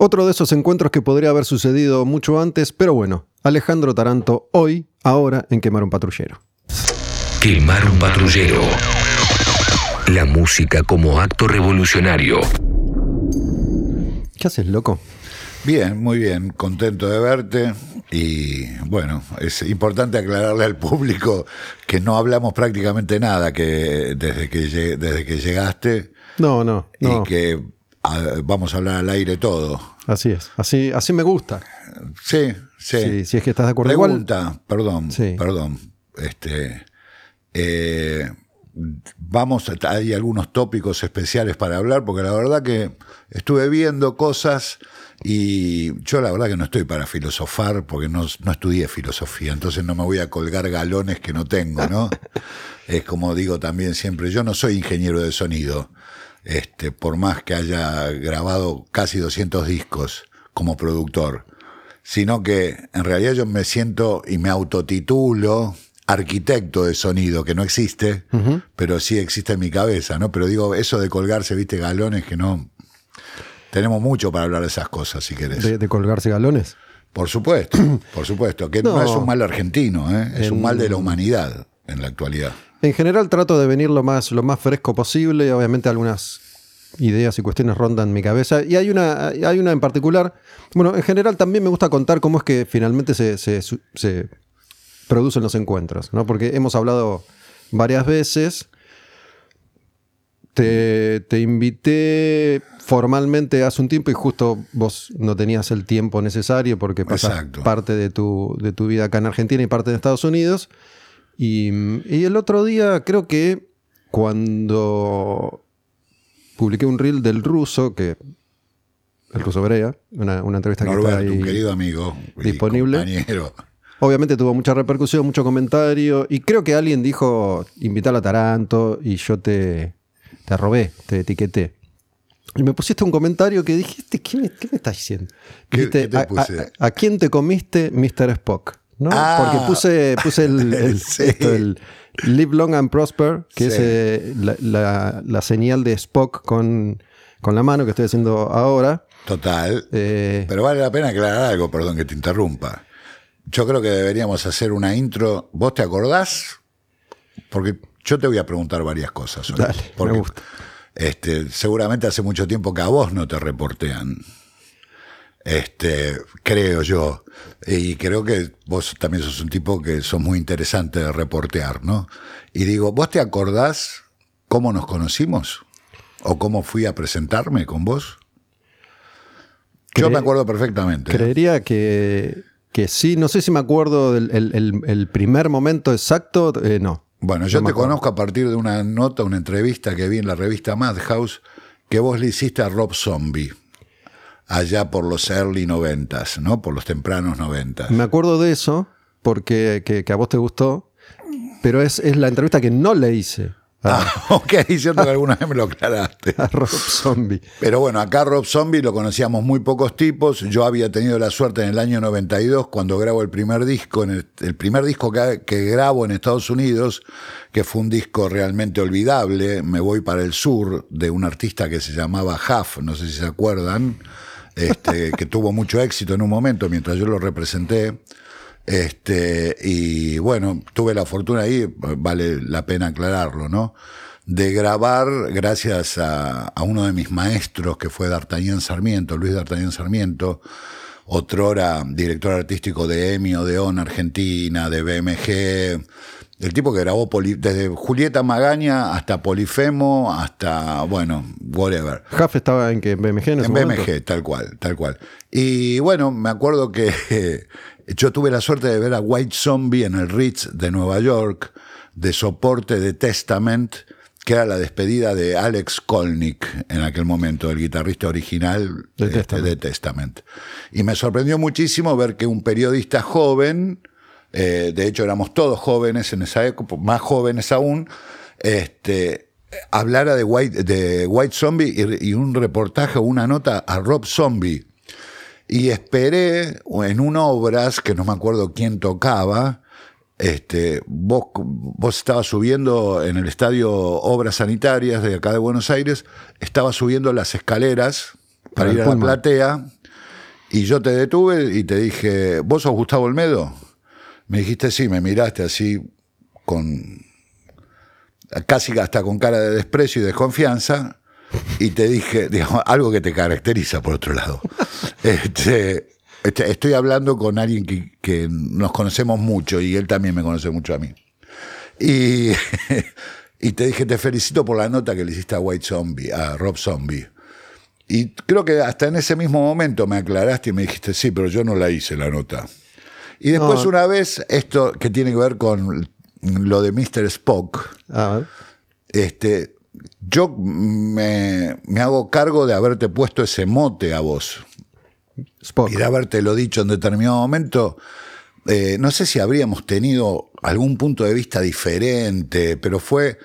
Otro de esos encuentros que podría haber sucedido mucho antes, pero bueno, Alejandro Taranto hoy, ahora en Quemar un Patrullero. Quemar un Patrullero. La música como acto revolucionario. ¿Qué haces, loco? Bien, muy bien, contento de verte y bueno, es importante aclararle al público que no hablamos prácticamente nada que desde que, desde que llegaste. No, no, no. Y que vamos a hablar al aire todo. Así es, así, así me gusta. Sí, sí. si es que estás de acuerdo. Pregunta, perdón, perdón. Este, eh, vamos, hay algunos tópicos especiales para hablar, porque la verdad que estuve viendo cosas y yo la verdad que no estoy para filosofar, porque no, no estudié filosofía, entonces no me voy a colgar galones que no tengo, ¿no? es como digo también siempre, yo no soy ingeniero de sonido, este, por más que haya grabado casi 200 discos como productor, sino que en realidad yo me siento y me autotitulo arquitecto de sonido, que no existe, pero sí existe en mi cabeza, ¿no? Pero digo, eso de colgarse, viste, galones que no... Tenemos mucho para hablar de esas cosas, si querés. ¿De, colgarse galones? Por supuesto, por supuesto, que no, es un mal argentino, ¿eh? es un mal de la humanidad en la actualidad. En general trato de venir lo más, lo más fresco posible, obviamente algunas ideas y cuestiones rondan mi cabeza. Y hay una, hay una en particular, bueno, en general también me gusta contar cómo es que finalmente se, se, se producen los encuentros, ¿no? Porque hemos hablado varias veces. Te, invité formalmente hace un tiempo y justo vos no tenías el tiempo necesario porque pasas parte de tu, de tu vida acá en Argentina y parte de Estados Unidos. Y, el otro día creo que cuando publiqué un reel del ruso, que el ruso Brea, una, entrevista que está ahí querido amigo disponible. Compañero. Obviamente tuvo mucha repercusión, mucho comentario. Y creo que alguien dijo invitar a Taranto y yo te, te robé, te etiqueté. Y me pusiste un comentario que dijiste, ¿qué me, qué me estás diciendo? ¿Qué, a, quién te comiste Mr. Spock? ¿No? Ah. Porque puse, puse el, Live Long and Prosper, que es eh, la, señal de Spock con, con la mano que estoy haciendo ahora. Total. Eh, Pero vale la pena aclarar algo, perdón que te interrumpa. Yo creo que deberíamos hacer una intro. ¿Vos te acordás? Porque yo te voy a preguntar varias cosas. Dale, me gusta. Este, seguramente hace mucho tiempo que a vos no te reportean. Este, creo yo. Y creo que vos también sos un tipo que sos muy interesante de reportear, ¿no? Y digo, ¿vos te acordás cómo nos conocimos? ¿O cómo fui a presentarme con vos? Yo me acuerdo perfectamente. Creería que que sí, no sé si me acuerdo del el, primer momento exacto, eh, no. Bueno, yo te conozco a partir de una nota, una entrevista que vi en la revista Madhouse que vos le hiciste a Rob Zombie allá por los early noventas, ¿no? Por los tempranos noventas. Me acuerdo de eso porque que, a vos te gustó, pero es, es la entrevista que no le hice. Ah, ok, cierto que alguna vez me lo aclaraste. A Rob Zombie. Pero bueno, acá Rob Zombie lo conocíamos muy pocos tipos. Yo había tenido la suerte en el año 92, cuando grabo el primer disco, en el, primer disco que, que, grabo en Estados Unidos, que fue un disco realmente olvidable, Me Voy para el Sur, de un artista que se llamaba Huff, no sé si se acuerdan, este, que tuvo mucho éxito en un momento mientras yo lo representé. Este, y bueno, tuve la fortuna ahí, vale la pena aclararlo, ¿no? De grabar, gracias a, uno de mis maestros, que fue D'Artagnan Sarmiento, Luis D'Artagnan Sarmiento, otrora director artístico de EMI, Odeón Argentina, de BMG, el tipo que grabó desde Julieta Magaña hasta Polifemo, hasta, bueno, whatever. Jaff estaba en que BMG en, en BMG, tal cual, tal cual. Y bueno, me acuerdo que yo tuve la suerte de ver a White Zombie en el Ritz de Nueva York, de soporte de Testament, que era la despedida de Alex Kolnick en aquel momento, el guitarrista original de, este, Testament. Y me sorprendió muchísimo ver que un periodista joven, eh, de hecho éramos todos jóvenes en esa época, más jóvenes aún, este, hablara de White, de White Zombie y, y un reportaje o una nota a Rob Zombie. Y esperé en un obras, que no me acuerdo quién tocaba, este, vos, vos estabas subiendo en el estadio Obras Sanitarias de acá de Buenos Aires, estabas subiendo las escaleras para, ir a la platea Y yo te detuve y te dije, ¿vos sos Gustavo Olmedo? Me dijiste sí, me miraste así con casi hasta con cara de desprecio y desconfianza y te dije, digamos, algo que te caracteriza por otro lado. Este, este, estoy hablando con alguien que, nos conocemos mucho y él también me conoce mucho a mí. Y, y te dije, te felicito por la nota que le hiciste a White Zombie, a Rob Zombie. Y creo que hasta en ese mismo momento me aclaraste y me dijiste, sí, pero yo no la hice la nota. Y después una vez, esto que tiene que ver con lo de Mr. Spock, este, yo me, hago cargo de haberte puesto ese mote a vos. Y de haberte lo dicho en determinado momento. Eh, no sé si habríamos tenido algún punto de vista diferente, pero fue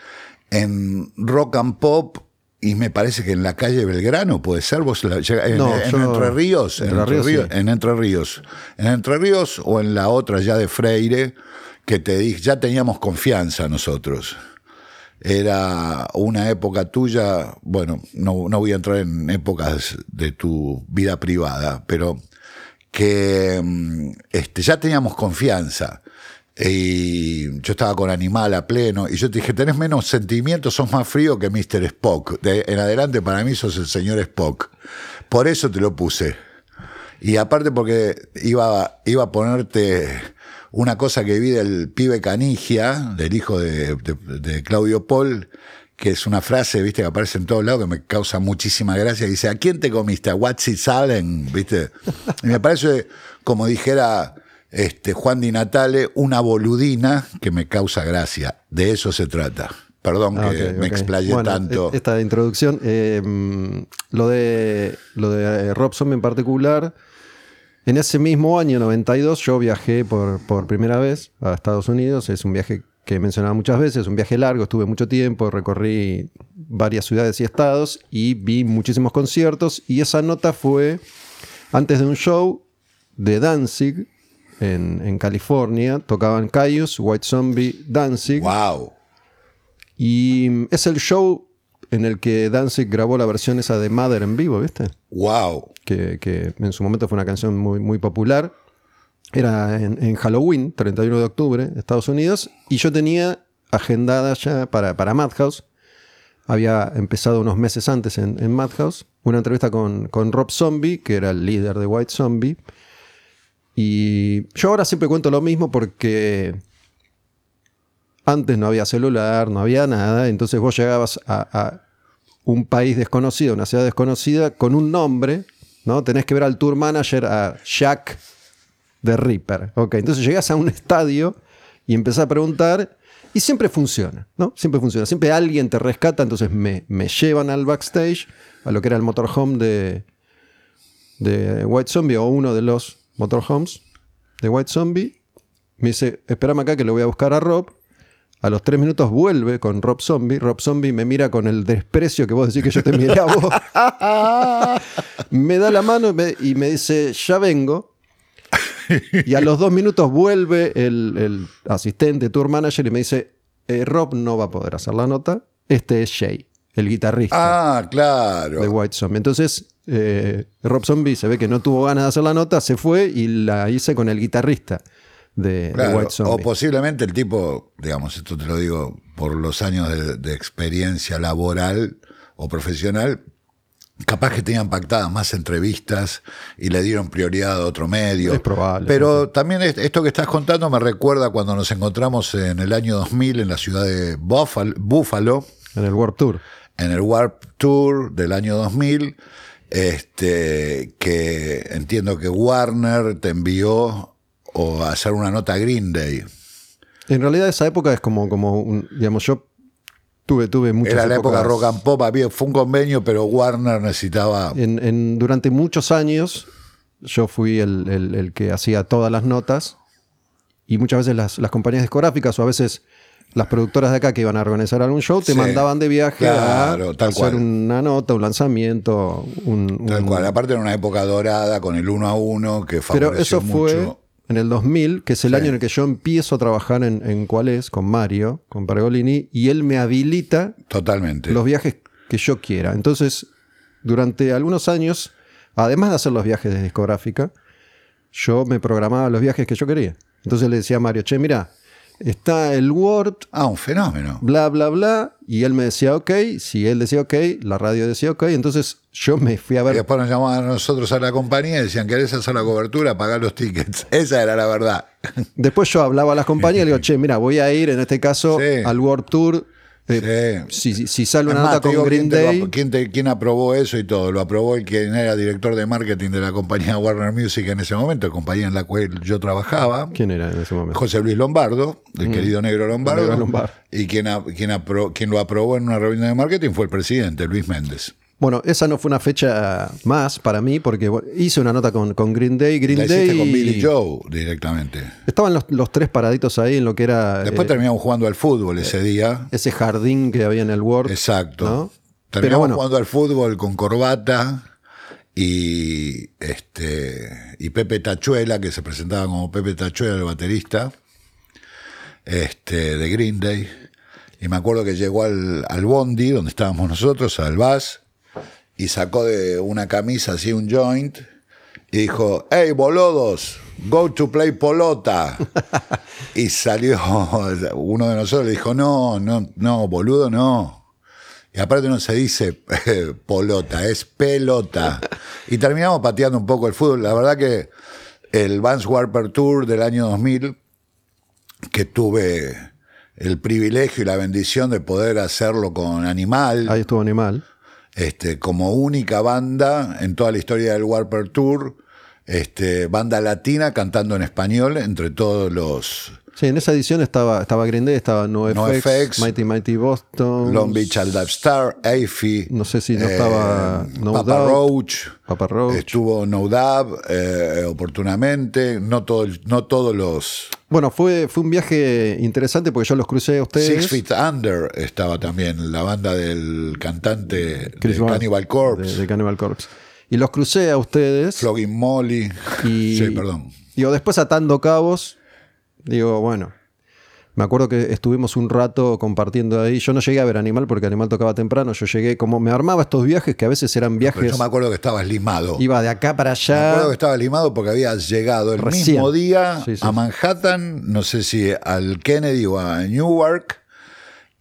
en rock and pop y me parece que en la calle Belgrano puede ser vos en, Entre Ríos, en Entre, Ríos, en Entre Ríos, en Entre Ríos o en la otra ya de Freire que te dije, ya teníamos confianza nosotros. Era una época tuya, bueno, no, no voy a entrar en épocas de tu vida privada, pero que mm, este, ya teníamos confianza. Y yo estaba con Animal a pleno, y yo te dije, tenés menos sentimientos, sos más frío que Mr. Spock. De, en adelante para mí sos el señor Spock. Por eso te lo puse. Y aparte porque iba, iba a ponerte una cosa que vi del pibe Canigia, del hijo de, Claudio Paul, que es una frase, viste, que aparece en todos lados, que me causa muchísima gracia. Dice, ¿a quién te comiste? ¿A Watsi Salen? ¿Viste? Y me parece, como dijera este, Juan Di Natale, una boludina que me causa gracia. De eso se trata. Perdón ah, que me explayé tanto. E-, esta introducción, eh, lo de, lo de Robson en particular en ese mismo año 92 yo viajé por, por primera vez a Estados Unidos. Es un viaje que he mencionado muchas veces, un viaje largo, estuve mucho tiempo, recorrí varias ciudades y estados y vi muchísimos conciertos y esa nota fue antes de un show de Danzig en, en California, tocaban Caius, White Zombie, Danzig. ¡Wow! Y es el show en el que Danzig grabó la versión esa de Mother en vivo, ¿viste? ¡Wow! que, en su momento fue una canción muy, muy popular. Era en, Halloween, 31 de octubre, Estados Unidos, y yo tenía agendada ya para, para Madhouse. Había empezado unos meses antes en, en Madhouse una entrevista con, con Rob Zombie, que era el líder de White Zombie. Y yo ahora siempre cuento lo mismo porque antes no había celular, no había nada, entonces vos llegabas a, un país desconocido, una ciudad desconocida, con un nombre ¿no? Tenés que ver al tour manager, a Jack de Reaper. Ok, entonces llegas a un estadio y empezás a preguntar y siempre funciona, ¿no? Siempre funciona. Siempre alguien te rescata, entonces me, llevan al backstage, a lo que era el motorhome de, de White Zombie o uno de los motorhomes de White Zombie. Me dice, espérame acá que le voy a buscar a Rob. A los tres minutos vuelve con Rob Zombie. Rob Zombie me mira con el desprecio que vos decís que yo te miré a vos. me da la mano y me, dice, ya vengo. Y a los dos minutos vuelve el, asistente, tour manager, y me dice, eh, Rob no va a poder hacer la nota. Este es Shay, el guitarrista. Ah, claro. De White Zombie. Entonces, eh, Rob Zombie se ve que no tuvo ganas de hacer la nota, se fue y la hice con el guitarrista de, White Zombie. O posiblemente el tipo, digamos, esto te lo digo por los años de, experiencia laboral o profesional, capaz que tenían pactadas más entrevistas y le dieron prioridad a otro medio. Es probable. Pero también esto que estás contando me recuerda cuando nos encontramos en el año 2000 en la ciudad de Buffalo. En el Warp Tour. En el Warp Tour del año 2000. Este, que entiendo que Warner te envió o hacer una nota Green Day. En realidad esa época es como, como digamos, yo tuve, tuve muchas Era la época rock and pop, había, fue un convenio, pero Warner necesitaba... En, durante muchos años yo fui el, que hacía todas las notas y muchas veces las, compañías discográficas o a veces las productoras de acá que iban a organizar algún show te mandaban de viaje a hacer una nota, un lanzamiento. Un, tal cual. Aparte era una época dorada con el uno a uno que favoreció Pero eso fue en el 2000, que es el año en el que yo empiezo a trabajar en, en Cuál es, con Mario, con Pergolini, y él me habilita Totalmente. los viajes que yo quiera. Entonces, durante algunos años además de hacer los viajes de discográfica, yo me programaba los viajes que yo quería. Entonces le decía a Mario, che, mira, está el Word. Ah, un fenómeno. Bla, bla, bla. Y él me decía, ok. Si él decía, ok, la radio decía, ok. Entonces yo me fui a ver. Y después nos llamaban a nosotros a la compañía y decían, ¿querés hacer la cobertura? Pagar los tickets. Esa era la verdad. Después yo hablaba a las compañías y le digo, che, mira, voy a ir en este caso al World Tour eh, si, si, sale una nota con Green Day. ¿quién, aprobó eso y todo? Lo aprobó el quien era director de marketing de la compañía Warner Music en ese momento, compañía en la cual yo trabajaba. ¿Quién era en ese momento? José Luis Lombardo, el mm. querido negro Lombardo. Y quien, quien, quien lo aprobó en una reunión de marketing fue el presidente, Luis Méndez. Bueno, esa no fue una fecha más para mí porque hice una nota con, Green Day. Green La Day con Billy Joe directamente. Estaban los, tres paraditos ahí en lo que era. Después eh, terminamos jugando al fútbol ese día. Ese jardín que había en el World. Exacto. Terminamos jugando al fútbol con corbata y este y Pepe Tachuela, que se presentaba como Pepe Tachuela, el baterista este, de Green Day. Y me acuerdo que llegó al, al Bondi, donde estábamos nosotros, al Bus y sacó de una camisa así un joint y dijo, hey boludos, go to play polota. y salió uno de nosotros le dijo, no, no, no, boludo, no. Y aparte no se dice polota, es pelota. Y terminamos pateando un poco el fútbol. La verdad que el Vans Warper Tour del año 2000, que tuve el privilegio y la bendición de poder hacerlo con Animal. Ahí estuvo Animal este, como única banda en toda la historia del Warper Tour, este, banda latina cantando en español entre todos los... Sí, en esa edición estaba, estaba Green Day, estaba NoFX, Mighty Mighty Boston, Long Beach All Star, Afi. No sé si no estaba eh, Papa Roach. Papa Roach. Estuvo No Dab eh, oportunamente. No, todo, no todos los bueno, fue, fue un viaje interesante porque yo los crucé a ustedes. Six Feet Under estaba también, la banda del cantante de Cannibal Corpse. De, Cannibal Corpse. Y los crucé a ustedes. Flogging Molly. Y, sí, perdón. Digo, después atando cabos, digo, bueno, me acuerdo que estuvimos un rato compartiendo ahí. Yo no llegué a ver Animal porque Animal tocaba temprano. Yo llegué, como me armaba estos viajes que a veces eran viajes. yo me acuerdo que estabas limado. Iba de acá para allá. Me acuerdo que estaba limado porque había llegado el mismo día a Manhattan, no sé si al Kennedy o a Newark.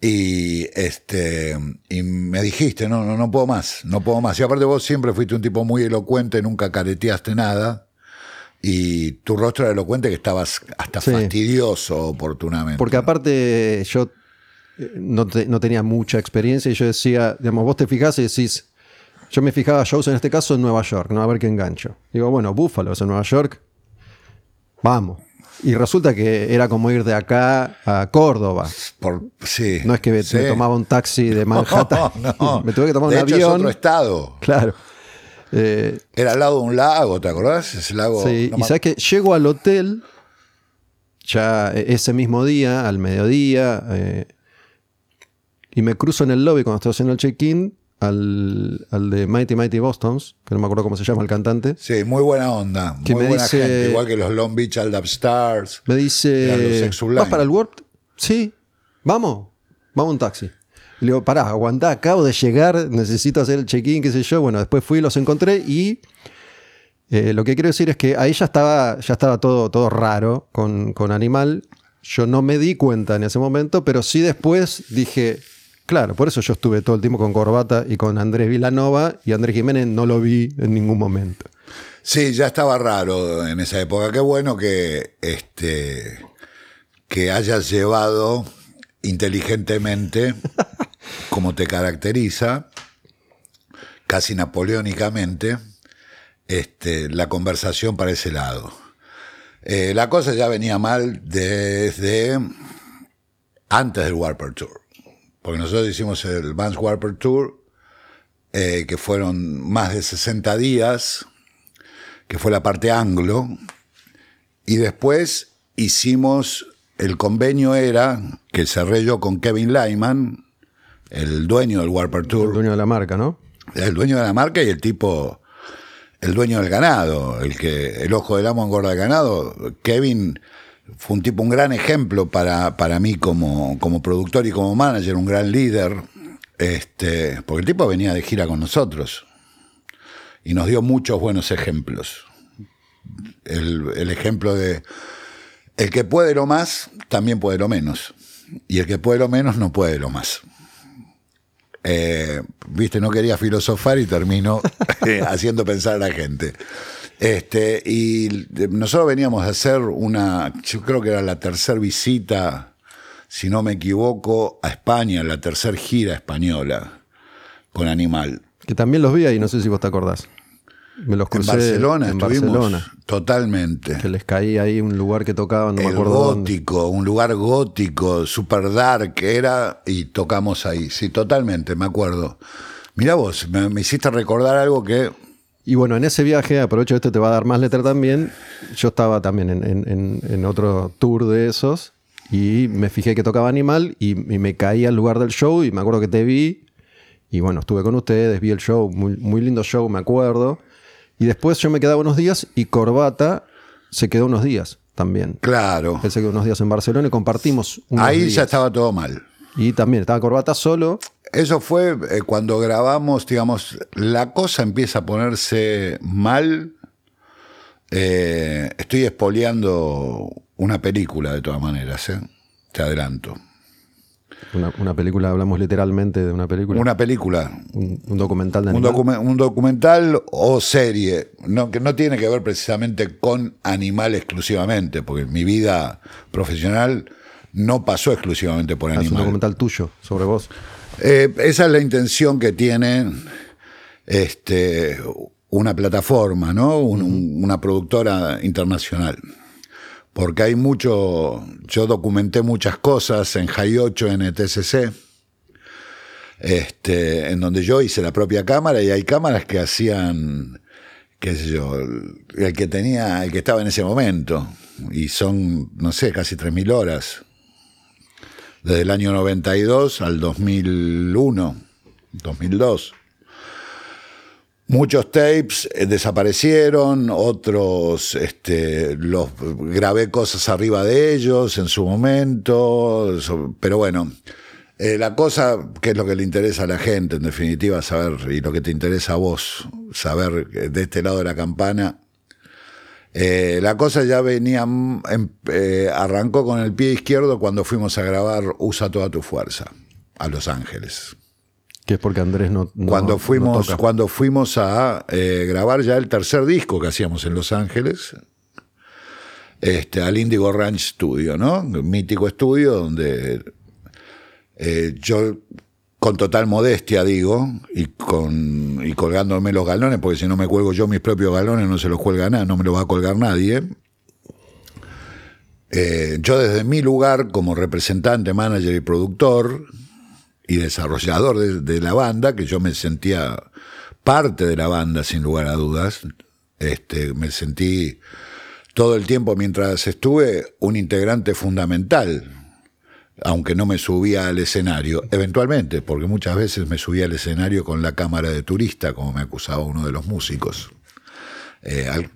Y este y me dijiste, no, no, no puedo más, no puedo más. Y aparte vos siempre fuiste un tipo muy elocuente, nunca careteaste nada y tu rostro era elocuente que estabas hasta fastidioso oportunamente. Porque aparte yo eh, no, tenía mucha experiencia y yo decía, digamos, vos te fijás y decís, yo me fijaba shows en este caso en Nueva York, ¿no? A ver qué engancho. Digo, bueno, Búfalo es en Nueva York, vamos. Y resulta que era como ir de acá a Córdoba. Por, sí, no es que me, tomaba un taxi de Manhattan. No, no. me tuve que tomar un avión. Es otro estado. Claro. Eh, Era al lado de un lago, ¿te acordás? Ese lago. Sí, y sabes que llego al hotel ya ese mismo día, al mediodía, eh, y me cruzo en el lobby cuando estoy haciendo el check-in al, de Mighty Mighty Bostons, que no me acuerdo cómo se llama el cantante. Sí, muy buena onda. muy buena gente, igual que los Long Beach All Stars. Me dice, ¿vas para el World? Sí, vamos, vamos un taxi. Y le digo, pará, aguantá, acabo de llegar, necesito hacer el check-in, qué sé yo. Bueno, después fui, los encontré y eh, lo que quiero decir es que ahí ya estaba, ya estaba todo, todo raro con, con Animal. Yo no me di cuenta en ese momento, pero sí después dije, claro, por eso yo estuve todo el tiempo con Corbata y con Andrés Vilanova y Andrés Jiménez no lo vi en ningún momento. Sí, ya estaba raro en esa época. Qué bueno que, este, que hayas llevado inteligentemente como te caracteriza, casi napoleónicamente, este, la conversación para ese lado. Eh, la cosa ya venía mal desde antes del Warper Tour, porque nosotros hicimos el Vans Warper Tour, eh, que fueron más de 60 días, que fue la parte anglo, y después hicimos, el convenio era, que cerré yo con Kevin Lyman, el dueño del Warper Tour. El dueño de la marca, ¿no? El dueño de la marca y el tipo, el dueño del ganado, el que el ojo del amo engorda el ganado. Kevin fue un tipo, un gran ejemplo para, para mí como, como productor y como manager, un gran líder, este, porque el tipo venía de gira con nosotros. y nos dio muchos buenos ejemplos. El, ejemplo de el que puede lo más, también puede lo menos. Y el que puede lo menos, no puede lo más. Eh, viste, no quería filosofar y terminó haciendo pensar a la gente. Este, y nosotros veníamos a hacer una, yo creo que era la tercera visita, si no me equivoco, a España, la tercera gira española con Animal. Que también los vi ahí, no sé si vos te acordás. Me los crucé en Barcelona, en Barcelona. Totalmente. Que les caí ahí un lugar que tocaban, no me acuerdo gótico, un lugar gótico, super dark era, y tocamos ahí. Sí, totalmente, me acuerdo. Mira vos, me, hiciste recordar algo que y bueno, en ese viaje, aprovecho esto, te va a dar más letra también. Yo estaba también en, otro tour de esos y me fijé que tocaba Animal y, y, me caí al lugar del show y me acuerdo que te vi y bueno, estuve con ustedes, vi el show, muy, muy lindo show, me acuerdo. Y después yo me quedaba unos días y Corbata se quedó unos días también. Claro. Él se quedó unos días en Barcelona y compartimos unos Ahí ya estaba todo mal. Y también estaba Corbata solo. Eso fue eh, cuando grabamos, digamos, la cosa empieza a ponerse mal. Eh, estoy espoleando una película de todas maneras, ¿eh? te adelanto. Una, película, hablamos literalmente de una película. Una película. Un, documental de un, un, documental o serie, no, que no tiene que ver precisamente con animal exclusivamente, porque mi vida profesional no pasó exclusivamente por animal. Es un documental tuyo, sobre vos. Eh, esa es la intención que tiene este, una plataforma, ¿no? una productora internacional porque hay mucho, yo documenté muchas cosas en High 8 en ETCC, este, en donde yo hice la propia cámara y hay cámaras que hacían, qué sé yo, el que tenía, el que estaba en ese momento, y son, no sé, casi 3.000 horas, desde el año 92 al 2001, 2002. Muchos tapes eh, desaparecieron, otros este, los grabé cosas arriba de ellos en su momento, pero bueno, eh, la cosa que es lo que le interesa a la gente, en definitiva, saber, y lo que te interesa a vos, saber de este lado de la campana, eh, la cosa ya venía, mm, em, arrancó con el pie izquierdo cuando fuimos a grabar Usa toda tu fuerza a Los Ángeles. Que es porque Andrés no. cuando, fuimos, cuando fuimos a eh, grabar ya el tercer disco que hacíamos en Los Ángeles, este, al Indigo Ranch Studio, ¿no? mítico estudio donde eh, yo, con total modestia digo, y, con, y colgándome los galones, porque si no me cuelgo yo mis propios galones, no se los cuelga nada, no me los va a colgar nadie. Eh, yo desde mi lugar como representante, manager y productor, y desarrollador de, la banda, que yo me sentía parte de la banda sin lugar a dudas. Este, me sentí todo el tiempo mientras estuve un integrante fundamental, aunque no me subía al escenario, eventualmente, porque muchas veces me subía al escenario con la cámara de turista, como me acusaba uno de los músicos. Eh,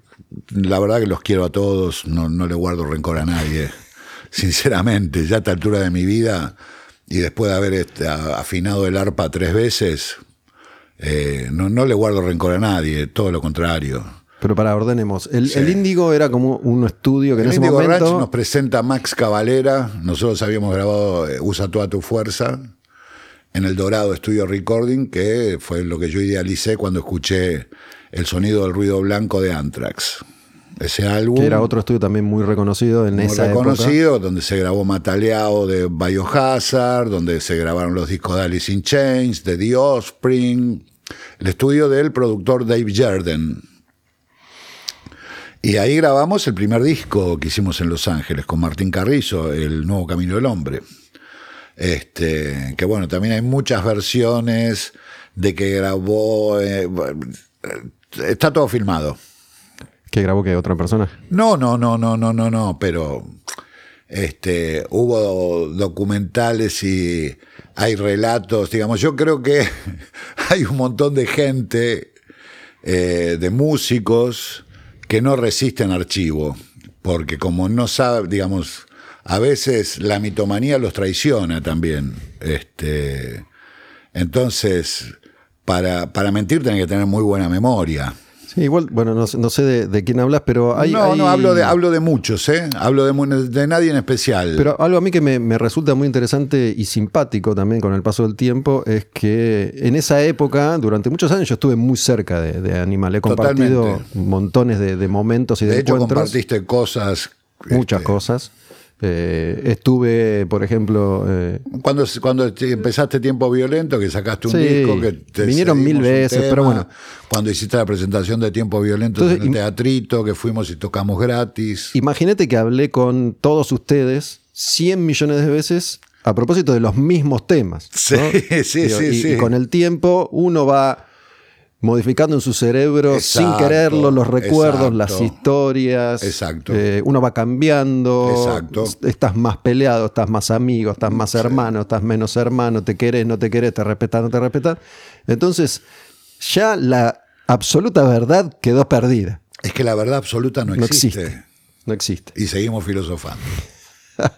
la verdad que los quiero a todos, no, no le guardo rencor a nadie, sinceramente, ya a esta altura de mi vida y después de haber este, afinado el arpa tres veces, eh, no, le guardo rencor a nadie, todo lo contrario. Pero para ordenemos, el, Índigo era como un estudio que en ese momento... Ranch nos presenta Max Cavalera, nosotros habíamos grabado eh, Usa toda tu fuerza en el Dorado Studio Recording, que fue lo que yo idealicé cuando escuché el sonido del ruido blanco de Anthrax ese álbum. Que era otro estudio también muy reconocido en muy esa reconocido, donde se grabó Mataleao de Biohazard, donde se grabaron los discos de Alice in Chains, de The Offspring, el estudio del productor Dave Jerden. Y ahí grabamos el primer disco que hicimos en Los Ángeles con Martín Carrizo, El Nuevo Camino del Hombre. Este, que bueno, también hay muchas versiones de que grabó. Eh, está todo filmado. ¿Que grabó que otra persona? No, no, no, no, no, no, no, pero este, hubo documentales y hay relatos, digamos, yo creo que hay un montón de gente, eh, de músicos, que no resisten archivo, porque como no sabe, digamos, a veces la mitomanía los traiciona también. Este, entonces, para, para mentir tenés que tener muy buena memoria. Igual, bueno, no, sé de, quién hablas, pero hay. No, no, hablo de, hablo de muchos, ¿eh? Hablo de, de nadie en especial. Pero algo a mí que me, resulta muy interesante y simpático también con el paso del tiempo es que en esa época, durante muchos años, yo estuve muy cerca de, de Animal. He compartido montones de, momentos y de, de hecho, compartiste cosas. Muchas este, cosas. Eh, estuve, por ejemplo. Eh, cuando, cuando empezaste Tiempo Violento, que sacaste un disco, que te vinieron mil veces, pero bueno. Cuando hiciste la presentación de Tiempo Violento en el teatrito, que fuimos y tocamos gratis. Imagínate que hablé con todos ustedes 100 millones de veces a propósito de los mismos temas. Sí, sí, sí, y con el tiempo uno va modificando en su cerebro sin quererlo los recuerdos, las historias. Exacto. Eh, uno va cambiando. Exacto. Estás más peleado, estás más amigo, estás más hermano, estás menos hermano, te querés, no te querés, te respetas, no te respetas. Entonces, ya la absoluta verdad quedó perdida. Es que la verdad absoluta no existe. No existe. No existe. Y seguimos filosofando.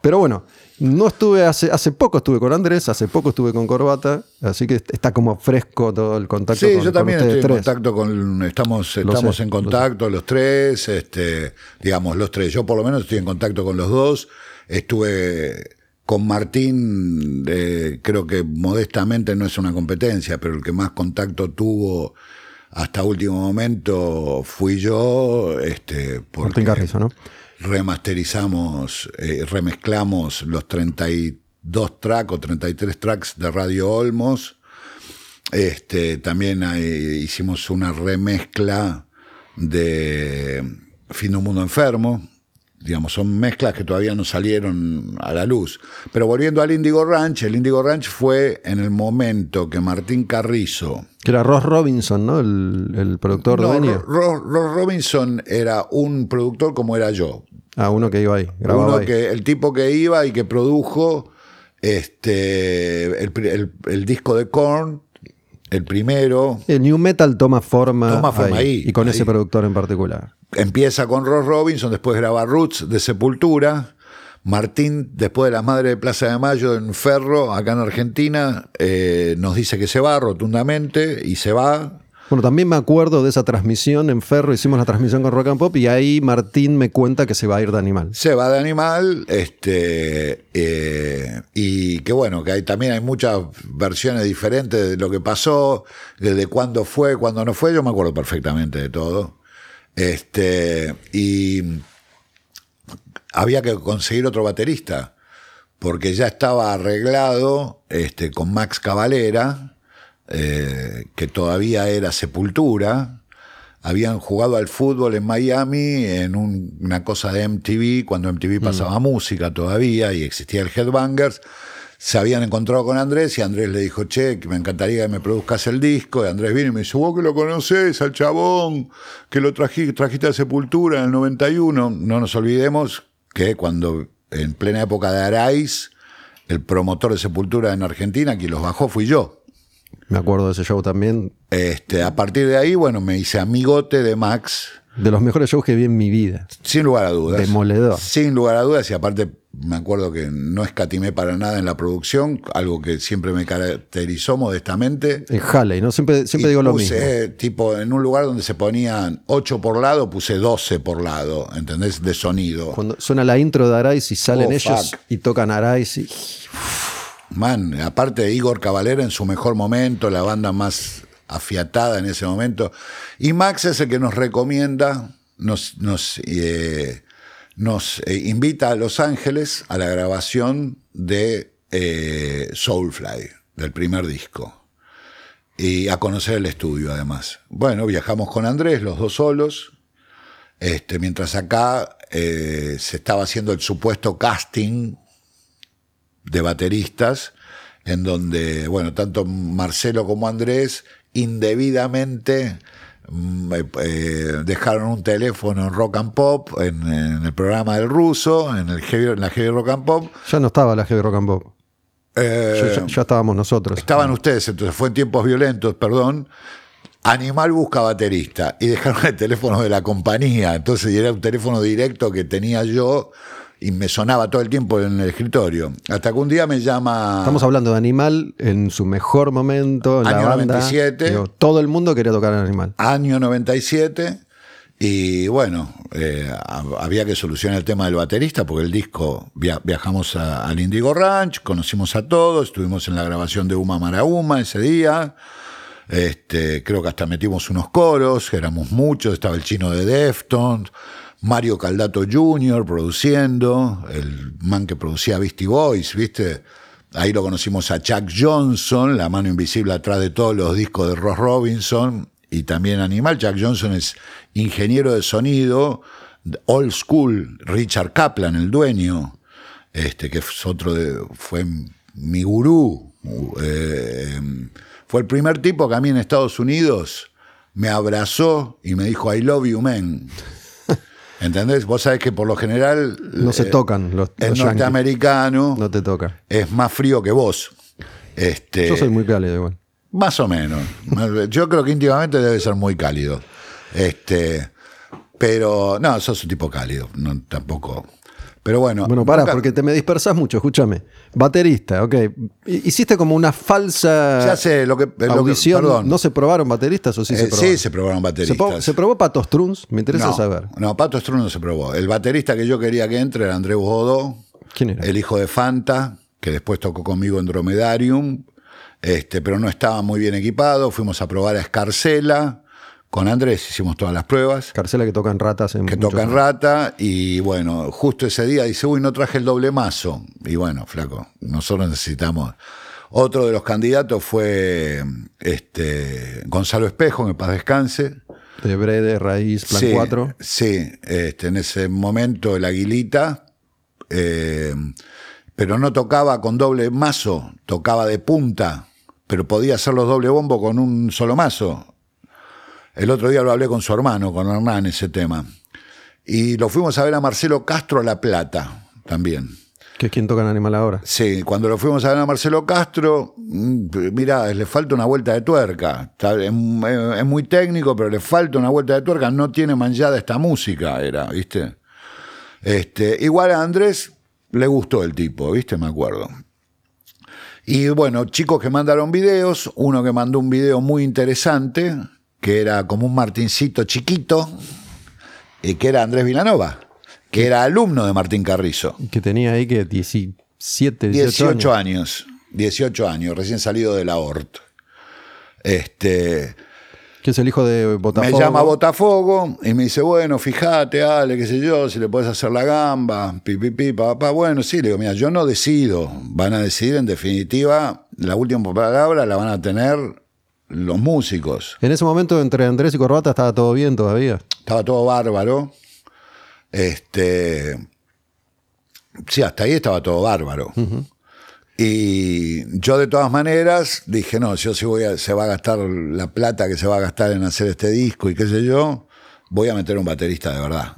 Pero bueno, no estuve hace, hace poco estuve con Andrés, hace poco estuve con Corbata, así que está como fresco todo el contacto. Sí, yo también estoy en contacto con, estamos, estamos en contacto los tres, este, digamos los tres. Yo por lo menos estoy en contacto con los dos. Estuve con Martín, eh, creo que modestamente no es una competencia, pero el que más contacto tuvo hasta último momento fui yo, este, porque, Martín Carrizo, ¿no? Remasterizamos, eh, remezclamos los 32 tracks o 33 tracks de Radio Olmos. Este, también hicimos una remezcla de Fin de un Mundo Enfermo. Digamos, son mezclas que todavía no salieron a la luz. Pero volviendo al Indigo Ranch, el Indigo Ranch fue en el momento que Martín Carrizo. Que era Ross Robinson, ¿no? El, productor de Ross, Robinson era un productor como era yo. Ah, uno que iba ahí, grababa Que, el tipo que iba y que produjo este, el, disco de Korn, el primero. El New Metal toma forma, ahí, y con ese productor en particular. Empieza con Ross Robinson, después graba Roots de Sepultura. Martín, después de la Madre de Plaza de Mayo en Ferro, acá en Argentina, eh, nos dice que se va rotundamente y se va bueno, también me acuerdo de esa transmisión en Ferro, hicimos la transmisión con Rock and Pop y ahí Martín me cuenta que se va a ir de animal. Se va de animal, este, eh, y que bueno, que también hay muchas versiones diferentes de lo que pasó, desde cuándo fue, cuándo no fue, yo me acuerdo perfectamente de todo. Este, y había que conseguir otro baterista, porque ya estaba arreglado este, con Max Cavalera eh, que todavía era Sepultura, habían jugado al fútbol en Miami en una cosa de MTV, cuando MTV mm. pasaba música todavía y existía el Headbangers. Se habían encontrado con Andrés y Andrés le dijo, che, que me encantaría que me produzcas el disco. Y Andrés vino y me dijo, vos que lo conocés, al chabón, que lo trajiste a Sepultura en el 91. No nos olvidemos que cuando en plena época de Araiz, el promotor de Sepultura en Argentina, quien los bajó fui yo. Me acuerdo de ese show también. Este, a partir de ahí, bueno, me hice amigote de Max. De los mejores shows que vi en mi vida. Sin lugar a dudas. Demoledor. Sin lugar a dudas, y aparte me acuerdo que no escatimé para nada en la producción, algo que siempre me caracterizó modestamente. En Halley, ¿no? Siempre, siempre digo lo mismo. tipo, en un lugar donde se ponían 8 por lado, puse 12 por lado, ¿entendés? De sonido. Cuando suena la intro de Arais y salen oh, ellos y tocan Arais y... Man, aparte de Igor Cavalera en su mejor momento, la banda más afiatada en ese momento. Y Max es el que nos recomienda, nos, eh, eh, invita a Los Ángeles a la grabación de eh, Soulfly, del primer disco. Y a conocer el estudio, además. Bueno, viajamos con Andrés, los dos solos. Este, mientras acá se estaba haciendo el supuesto casting de bateristas, en donde, bueno, tanto Marcelo como Andrés indebidamente mm, eh, eh, dejaron un teléfono en Rock and Pop, en, el programa del ruso, en, el en la Heavy Rock and Pop. Ya no estaba la Heavy Rock and Pop. Eh, ya, estábamos nosotros. Estaban ustedes, entonces fue en tiempos violentos, perdón. Animal busca baterista y dejaron el teléfono de la compañía. Entonces era un teléfono directo que tenía yo y me sonaba todo el tiempo en el escritorio. Hasta que un día me llama. Estamos hablando de Animal en su mejor momento, en año la banda. 97. todo el mundo quería tocar Animal. Año 97. Y bueno, eh, había que solucionar el tema del baterista porque el disco viajamos al Indigo Ranch, conocimos a todos, estuvimos en la grabación de Uma Marauma ese día. Este, creo que hasta metimos unos coros, éramos muchos, estaba el chino de Deftones, Mario Caldato Jr. produciendo, el man que producía Beastie Boys, ¿viste? Ahí lo conocimos a Chuck Johnson, la mano invisible atrás de todos los discos de Ross Robinson y también Animal. Chuck Johnson es ingeniero de sonido, old school, Richard Kaplan, el dueño, este, que es otro de, fue mi gurú. Eh, fue el primer tipo que a mí en Estados Unidos me abrazó y me dijo, I love you, man. ¿Entendés? Vos sabés que por lo general. No se eh, tocan los. El norteamericano. No te toca. Es más frío que vos. Este, Yo soy muy cálido igual. Más o menos. Yo creo que íntimamente debe ser muy cálido. Este, pero no, sos un tipo cálido. No, tampoco. Pero bueno. Bueno, para, porque te me dispersas mucho, escúchame. Baterista, ok. Hiciste como una falsa ya sé, lo que, audición. ¿No se probaron bateristas o sí se eh, probaron? Sí, se probaron bateristas. ¿Se, probó Pato Struns? Me interesa saber. No, Pato Struns no se probó. El baterista que yo quería que entre era André Godó. ¿Quién era? El hijo de Fanta, que después tocó conmigo en Dromedarium. Este, pero no estaba muy bien equipado. Fuimos a probar a Escarcela con Andrés hicimos todas las pruebas. Carcela que tocan ratas en Que tocan rata y bueno, justo ese día dice, uy, no traje el doble mazo. Y bueno, flaco, nosotros necesitamos... Otro de los candidatos fue este, Gonzalo Espejo, en el paz descanse. De Brede, Raíz, Plan 4. Sí, este, en ese momento el Aguilita, eh, pero no tocaba con doble mazo, tocaba de punta, pero podía hacer los doble bombo con un solo mazo. El otro día lo hablé con su hermano, con Hernán, ese tema. Y lo fuimos a ver a Marcelo Castro a La Plata también. ¿Que es quien toca en Animal ahora? Sí, cuando lo fuimos a ver a Marcelo Castro, mm, mira, le falta una vuelta de tuerca. Es, muy técnico, pero le falta una vuelta de tuerca. No tiene manchada esta música, era, ¿viste? Este, igual a Andrés le gustó el tipo, ¿viste? Me acuerdo. Y bueno, chicos que mandaron videos, uno que mandó un video muy interesante, que era como un Martincito chiquito, y que era Andrés Vilanova, que era alumno de Martín Carrizo. Que tenía ahí que 17, 18, años. 18 años, recién salido de la ORT. Este, que es el hijo de Botafogo. Me llama Botafogo y me dice, bueno, fíjate, Ale, qué sé yo, si le puedes hacer la gamba, pi, pi, pi, papá. Bueno, sí, le digo, mira, yo no decido. Van a decidir, en definitiva, la última palabra la van a tener los músicos. En ese momento entre Andrés y Corbata estaba todo bien todavía. Estaba todo bárbaro. Este. Sí, hasta ahí estaba todo bárbaro. Y yo de todas maneras dije, no, yo si voy a, se va a gastar la plata que se va a gastar en hacer este disco y qué sé yo, voy a meter un baterista de verdad.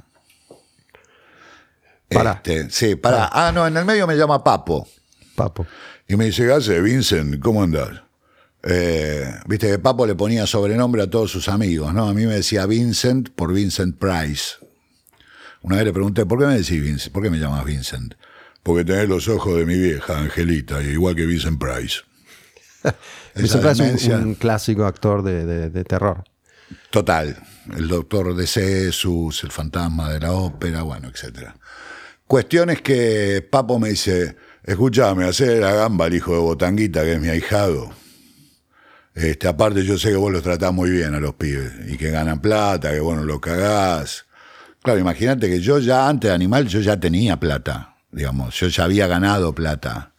Para. Este, sí, para. Ah, no, en el medio me llama Papo. Papo. Y me dice, ¿qué hace, Vincent? ¿Cómo andás? Eh, viste que Papo le ponía sobrenombre a todos sus amigos, ¿no? A mí me decía Vincent por Vincent Price. Una vez le pregunté, ¿por qué me decís Vincent? ¿Por qué me llamas Vincent? Porque tenés los ojos de mi vieja, Angelita, igual que Vincent Price. Vincent Price es un, clásico actor de, terror. Total. El doctor de Cesus, el fantasma de la ópera, bueno, etc. Cuestiones que Papo me dice, escúchame, hacer la gamba al hijo de Botanguita, que es mi ahijado. Este, aparte, yo sé que vos los tratás muy bien a los pibes y que ganan plata, que bueno, los cagás. Claro, imagínate que yo ya antes de Animal, yo ya tenía plata, digamos, yo ya había ganado plata.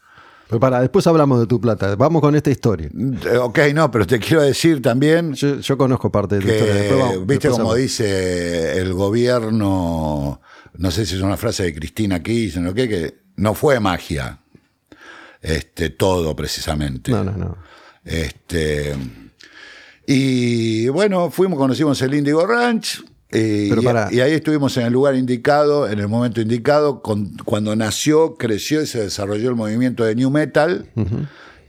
Pero para, después hablamos de tu plata. Vamos con esta historia. Eh, ok, no, pero te quiero decir también. Yo, conozco parte de tu historia. Viste como dice el gobierno, no sé si es una frase de Cristina Kirchner o qué, que no fue magia. Este, todo precisamente. No, no, no. Este, y bueno, fuimos, conocimos el Indigo Ranch. Eh, y, ahí estuvimos en el lugar indicado, en el momento indicado, cuando nació, creció y se desarrolló el movimiento de New Metal,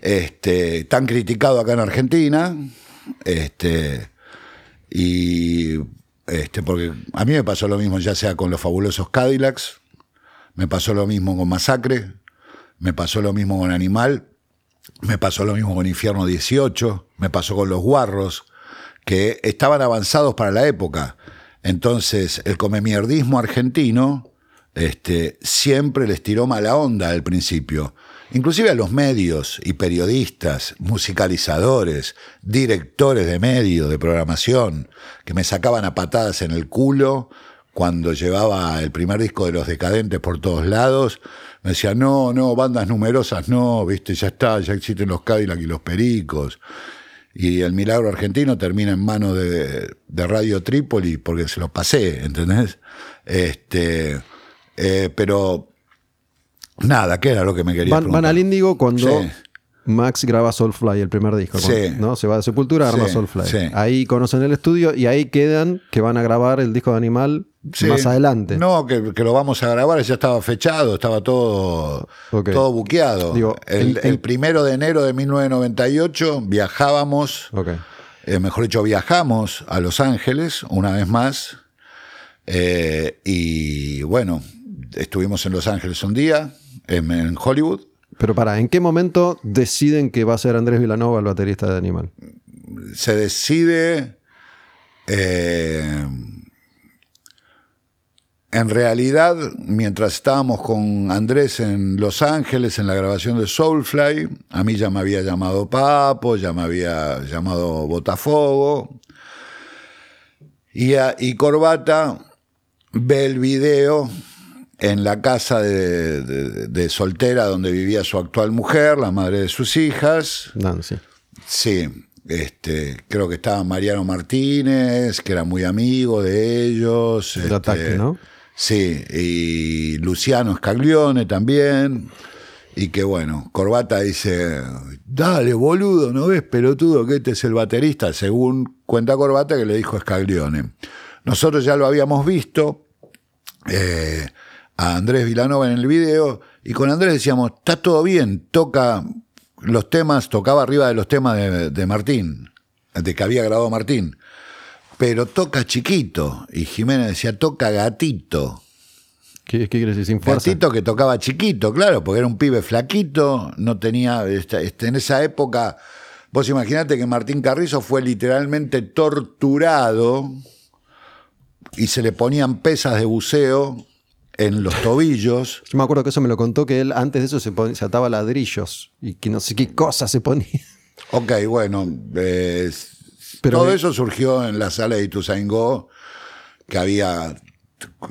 este, tan criticado acá en Argentina. Este, y este, porque a mí me pasó lo mismo, ya sea con los fabulosos Cadillacs, me pasó lo mismo con Masacre, me pasó lo mismo con Animal, me pasó lo mismo con Infierno 18, me pasó con Los Guarros, que estaban avanzados para la época. Entonces, el comemierdismo argentino este, siempre les tiró mala onda al principio. Inclusive a los medios y periodistas, musicalizadores, directores de medios, de programación, que me sacaban a patadas en el culo cuando llevaba el primer disco de Los Decadentes por todos lados. Me decían, no, no, bandas numerosas no, viste, ya está, ya existen los Cadillac y los Pericos. Y el milagro argentino termina en manos de, Radio Trípoli porque se lo pasé, ¿entendés? Este, eh, pero nada, ¿qué era lo que me quería Van, van al Índigo cuando Max graba Soulfly, el primer disco. ¿no? Se va de Sepultura, arma Soulfly. Ahí conocen el estudio y ahí quedan que van a grabar el disco de Animal más adelante. No, que, lo vamos a grabar, ya estaba fechado, estaba todo, todo buqueado. el, primero de enero de 1998 viajábamos, eh, mejor dicho, viajamos a Los Ángeles una vez más. Eh, y bueno, estuvimos en Los Ángeles un día, en, Hollywood. Pero para, ¿en qué momento deciden que va a ser Andrés Villanova el baterista de Animal? Se decide. Eh, en realidad, mientras estábamos con Andrés en Los Ángeles en la grabación de Soulfly, a mí ya me había llamado Papo, ya me había llamado Botafogo, y, y Corbata ve el video en la casa de, soltera donde vivía su actual mujer, la madre de sus hijas. Nancy. Sí, este, creo que estaba Mariano Martínez, que era muy amigo de ellos. El ataque, este, ¿no? Sí, y Luciano Scaglione también. Y que bueno, Corbata dice, dale, boludo, ¿no ves, pelotudo, que este es el baterista? Según cuenta Corbata que le dijo Scaglione. Nosotros ya lo habíamos visto eh, a Andrés Vilanova en el video y con Andrés decíamos, está todo bien, toca los temas, tocaba arriba de los temas de, de Martín, de que había grabado Martín pero toca chiquito. Y Jiménez decía, toca gatito. ¿Qué, qué decir? Sin Gatito que tocaba chiquito, claro, porque era un pibe flaquito, no tenía, este, este, en esa época, vos imaginate que Martín Carrizo fue literalmente torturado y se le ponían pesas de buceo en los tobillos. Yo me acuerdo que eso me lo contó que él antes de eso se, se ataba ladrillos y que no sé qué cosa se ponía. Ok, bueno, eh, todo eso surgió en la sala de Ituzaingó, que había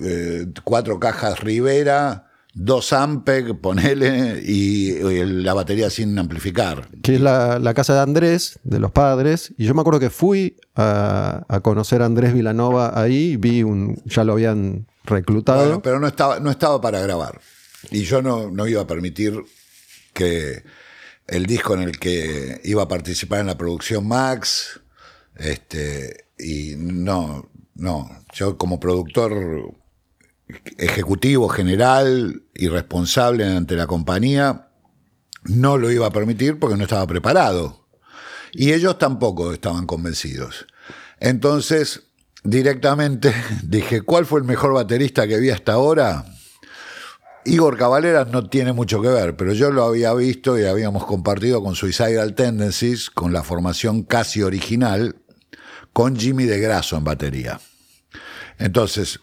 eh, cuatro cajas Rivera, dos Ampeg, ponele, y, la batería sin amplificar. Que es la, casa de Andrés, de los padres, y yo me acuerdo que fui a, conocer a Andrés Vilanova ahí, vi un, ya lo habían reclutado. pero no estaba, no estaba para grabar. Y yo no, no iba a permitir que el disco en el que iba a participar en la producción Max, este, y no, no, yo como productor ejecutivo general y responsable ante la compañía, no lo iba a permitir porque no estaba preparado. Y ellos tampoco estaban convencidos. Entonces, directamente dije, ¿cuál fue el mejor baterista que vi hasta ahora? Igor Cavaleras no tiene mucho que ver, pero yo lo había visto y habíamos compartido con Suicidal Tendencies, con la formación casi original, con Jimmy de Grasso en batería. Entonces,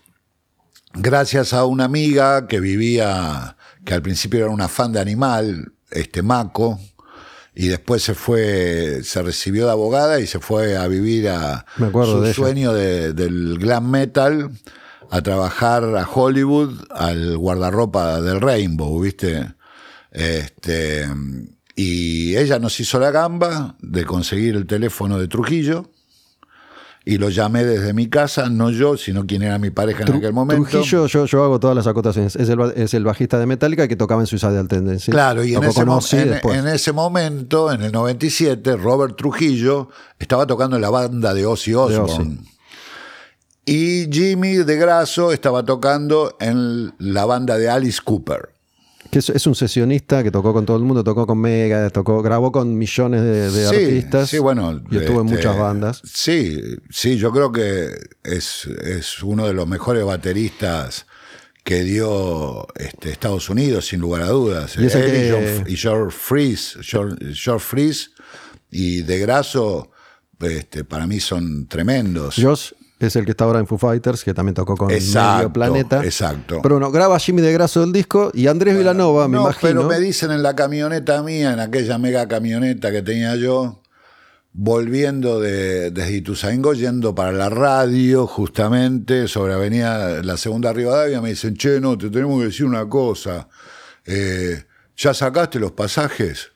gracias a una amiga que vivía, que al principio era una fan de Animal, este Maco, y después se fue, se recibió de abogada y se fue a vivir a su sueño del glam metal, a trabajar a Hollywood, al guardarropa del Rainbow, ¿viste? Este, y ella nos hizo la gamba de conseguir el teléfono de Trujillo y lo llamé desde mi casa, no yo, sino quien era mi pareja en aquel momento. Trujillo, yo, yo hago todas las acotaciones. Es el, es el bajista de Metallica que tocaba en Suicidal Tendency. Claro, y en ese, en, ese, momento, en el 97, Robert Trujillo estaba tocando en la banda de Ozzy Osbourne. Y Jimmy de Grasso estaba tocando en la banda de Alice Cooper que es, un sesionista que tocó con todo el mundo, tocó con Mega, tocó, grabó con millones de, artistas. Sí, bueno. Y estuvo en este, muchas bandas. Sí, sí, yo creo que es, es uno de los mejores bateristas que dio este, Estados Unidos, sin lugar a dudas. Y, George, Freeze, George, Freeze y De Grasso, este, para mí son tremendos. Es el que está ahora en Foo Fighters, que también tocó con Medio Planeta. Exacto. Pero no, graba Jimmy De Grasso del disco y Andrés Villanova, me no, imagino. Pero me dicen en la camioneta mía, en aquella mega camioneta que tenía yo, volviendo de, desde Ituzaingó, yendo para la radio, justamente, sobre Avenida La Segunda Rivadavia, me dicen, che, no, te tenemos que decir una cosa. Eh, ¿Ya sacaste los pasajes?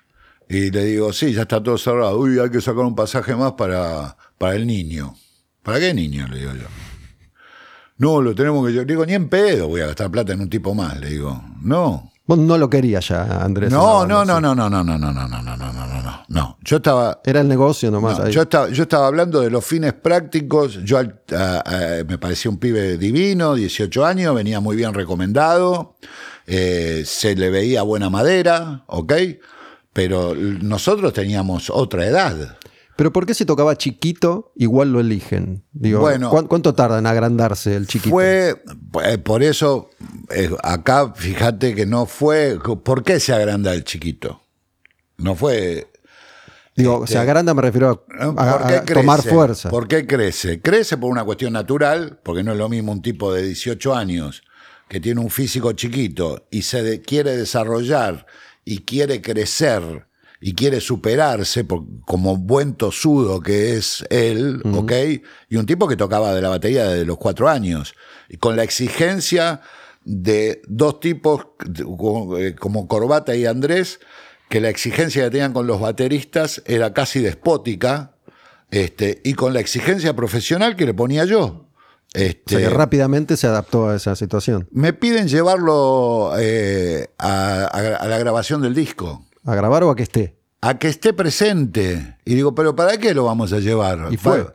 Y le digo, sí, ya está todo cerrado. Uy, hay que sacar un pasaje más para, para el niño. ¿Para qué niño? Le digo yo. No, lo tenemos que... Yo digo, ni en pedo voy a gastar plata en un tipo más. Le digo, no no lo querías ya, Andrés. No, no, no, no, no, no, no, no, no, no, no, no, no, no, no. Yo estaba. Era el negocio nomás. Yo estaba, yo estaba hablando de los fines prácticos. Yo me parecía un pibe divino, 18 años, venía muy bien recomendado. se le veía buena madera, ¿ok? Pero nosotros teníamos otra edad. Pero ¿por qué si tocaba chiquito, igual lo eligen? Digo, bueno, ¿cuánto tarda en agrandarse el chiquito? Fue, eh, por eso, eh, acá fíjate que no fue, ¿por qué se agranda el chiquito? No fue... Digo, se este, agranda me refiero a, tomar fuerza. ¿Por qué crece? Crece por una cuestión natural, porque no es lo mismo un tipo de 18 años que tiene un físico chiquito y se quiere desarrollar y quiere crecer y quiere superarse como buen tosudo que es él, ¿ok? Y un tipo que tocaba de la batería desde los cuatro años, y con la exigencia de dos tipos eh, como Corbata y Andrés, que la exigencia que tenían con los bateristas era casi despótica, este, y con la exigencia profesional que le ponía yo. Este, rápidamente se adaptó a esa situación. Me piden llevarlo eh, a la grabación del disco. ¿A grabar o a que esté? A que esté presente. Y digo, pero ¿para qué lo vamos a llevar? Y fue.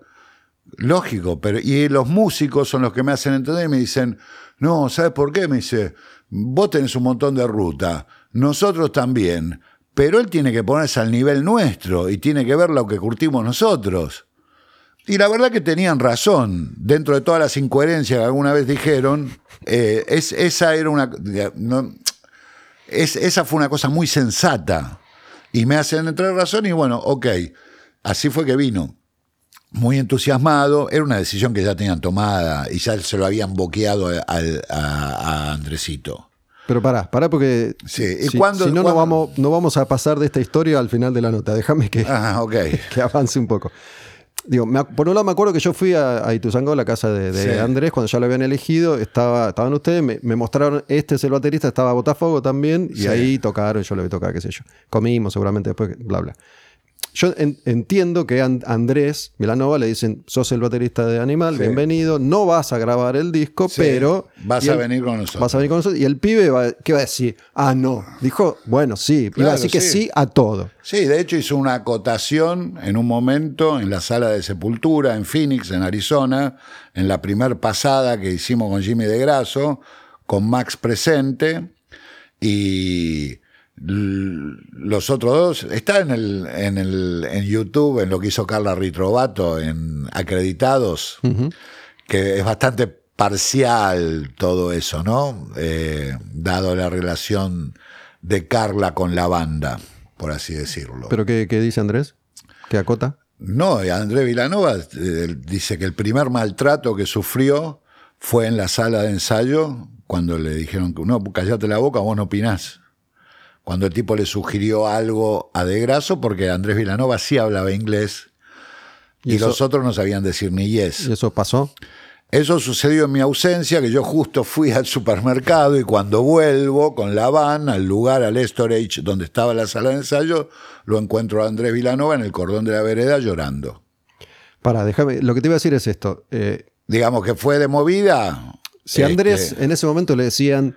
Lógico, pero y los músicos son los que me hacen entender y me dicen, no, ¿sabes por qué? Me dice, vos tenés un montón de ruta, nosotros también, pero él tiene que ponerse al nivel nuestro y tiene que ver lo que curtimos nosotros. Y la verdad que tenían razón, dentro de todas las incoherencias que alguna vez dijeron, eh, es, esa era una... es, esa fue una cosa muy sensata. Y me hacen entrar razón y bueno, ok, así fue que vino. Muy entusiasmado, era una decisión que ya tenían tomada y ya se lo habían boqueado a, Andresito. Pero pará, pará porque sí. ¿Y si, no, no vamos, no vamos a pasar de esta historia al final de la nota. Déjame que, ah, que avance un poco. Digo, por un lado me acuerdo que yo fui a, a Ituzango, la casa de, Andrés, cuando ya lo habían elegido, estaba, estaban ustedes, me, mostraron, este es el baterista, estaba Botafogo también, y ahí tocaron, yo le vi tocar, qué sé yo. Comimos seguramente después, bla, bla. Yo entiendo que a Andrés Milanova le dicen, sos el baterista de Animal, bienvenido, no vas a grabar el disco, pero... Vas a venir con nosotros. Vas a venir con nosotros. Y el pibe, va, ¿qué va a decir? Ah, no. Dijo, bueno, sí. iba a decir que sí a todo. Sí, de hecho hizo una acotación en un momento en la sala de Sepultura, en Phoenix, en Arizona, en la primer pasada que hicimos con Jimmy de Grasso, con Max presente, y los otros dos, está en el, en el en YouTube, en lo que hizo Carla Ritrovato, en Acreditados, que es bastante parcial todo eso, ¿no? Eh, dado la relación de Carla con la banda, por así decirlo. ¿Pero qué, dice Andrés? ¿Qué acota? No, Andrés Vilanova eh, dice que el primer maltrato que sufrió fue en la sala de ensayo, cuando le dijeron que no, callate la boca, vos no opinás cuando el tipo le sugirió algo a De Grasso, porque Andrés Vilanova sí hablaba inglés y, los otros no sabían decir ni yes. ¿Y eso pasó? Eso sucedió en mi ausencia, que yo justo fui al supermercado y cuando vuelvo con la van al lugar, al storage donde estaba la sala de ensayo, lo encuentro a Andrés Vilanova en el cordón de la vereda llorando. Para, déjame, lo que te iba a decir es esto. Eh, Digamos que fue de movida. Si a Andrés en ese momento le decían,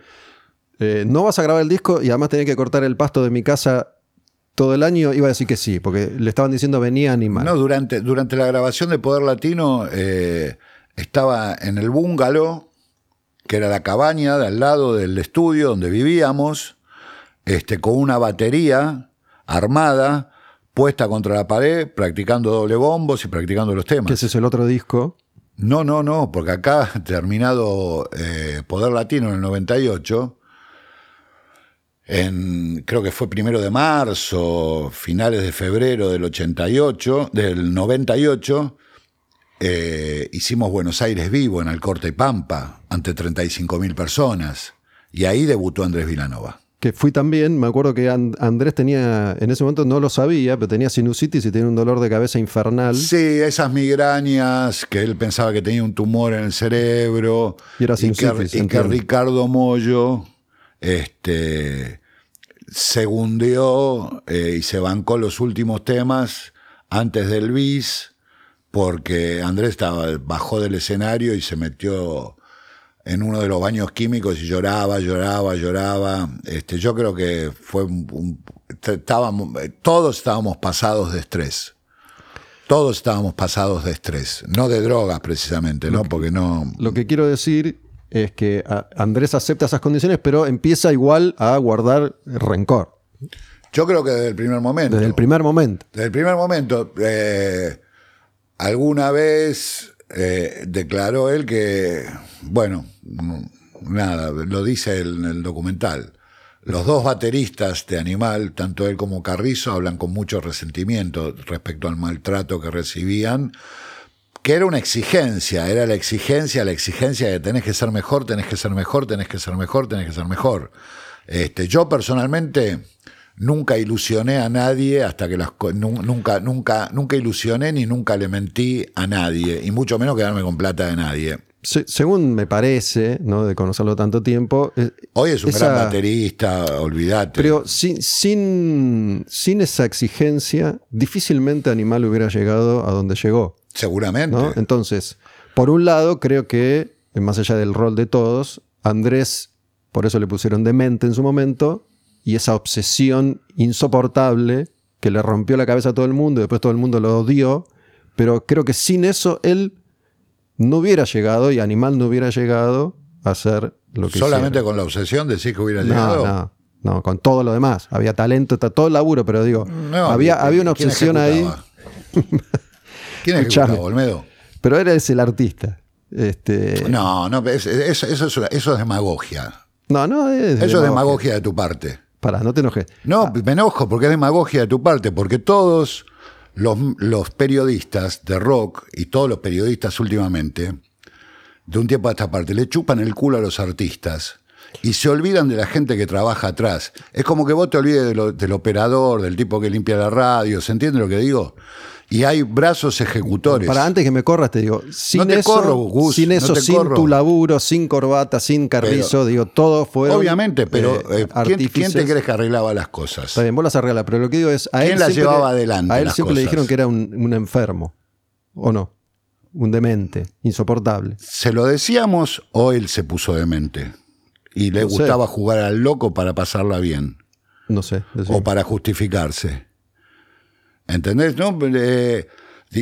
eh, no vas a grabar el disco y además tenés que cortar el pasto de mi casa todo el año, iba a decir que sí, porque le estaban diciendo venía animal. No, durante, durante la grabación de Poder Latino eh, estaba en el bungalow, que era la cabaña de al lado del estudio donde vivíamos, este, con una batería armada, puesta contra la pared, practicando doble bombos y practicando los temas. Que ese es el otro disco No, no, no, porque acá, terminado eh, Poder Latino en el 98, en, creo que fue primero de marzo, finales de febrero del 88, del 98, eh, hicimos Buenos Aires Vivo en Alcorta y Pampa, ante 35.000 personas. Y ahí debutó Andrés Vilanova. Que fui también, me acuerdo que Andrés tenía, en ese momento no lo sabía, pero tenía sinusitis y tenía un dolor de cabeza infernal. Sí, esas migrañas, que él pensaba que tenía un tumor en el cerebro. Y era sinusitis. Y que, Ricardo Mollo este, se hundió eh, y se bancó los últimos temas antes del bis porque Andrés estaba, bajó del escenario y se metió en uno de los baños químicos y lloraba, lloraba, lloraba. Este, yo creo que fue estábamos, todos estábamos pasados de estrés. Todos estábamos pasados de estrés, no de drogas precisamente, ¿no? Porque no. Lo que quiero decir es que Andrés acepta esas condiciones, pero empieza igual a guardar rencor. Yo creo que desde el primer momento. Desde el primer momento. Desde el primer momento. Eh, Alguna vez eh, declaró él que, bueno, nada, lo dice en el documental. Los dos bateristas de Animal, tanto él como Carrizo, hablan con mucho resentimiento respecto al maltrato que recibían, que era una exigencia, era la exigencia, la exigencia de tenés que ser mejor, tenés que ser mejor, tenés que ser mejor, tenés que ser mejor. Este, yo personalmente nunca ilusioné a nadie hasta que las nunca nunca nunca ilusioné ni nunca le mentí a nadie y mucho menos quedarme con plata de nadie según me parece no de conocerlo tanto tiempo eh, hoy es un gran baterista olvídate. Pero sin, sin sin esa exigencia difícilmente Animal hubiera llegado a donde llegó seguramente. entonces por un lado creo que más allá del rol de todos Andrés por eso le pusieron demente en su momento y esa obsesión insoportable que le rompió la cabeza a todo el mundo y después todo el mundo lo odió, pero creo que sin eso él no hubiera llegado y Animal no hubiera llegado a hacer lo que Solamente con la obsesión de decir que hubiera llegado. No, no, con todo lo demás. Había talento, todo el laburo, pero digo, había, había una obsesión ahí. ¿Quién es Olmedo? Pero eres el artista. Este... No, no, eso, eso, eso, es demagogia. No, no, es Eso es demagogia de tu parte. Para, no te enojes. No, ah. me enojo porque es demagogia de tu parte, porque todos los, los, periodistas de rock y todos los periodistas últimamente, de un tiempo a esta parte, le chupan el culo a los artistas y se olvidan de la gente que trabaja atrás. Es como que vos te olvides del operador, del tipo que limpia la radio, ¿se entiende lo que digo? Y hay brazos ejecutores. Para antes que me corras, te digo, sin eso, sin, eso sin tu laburo, sin corbata, sin carrizo, digo, todo fue. Obviamente, pero eh, eh, ¿quién, te crees que arreglaba las cosas? Está bien, vos las arreglas, pero lo que digo es. A ¿Quién las llevaba adelante? A él siempre le dijeron que era un, enfermo, ¿o no? Un demente, insoportable. ¿Se lo decíamos o él se puso demente? Y le gustaba jugar al loco para pasarla bien. No sé. O para justificarse. ¿Entendés? ¿No? Eh,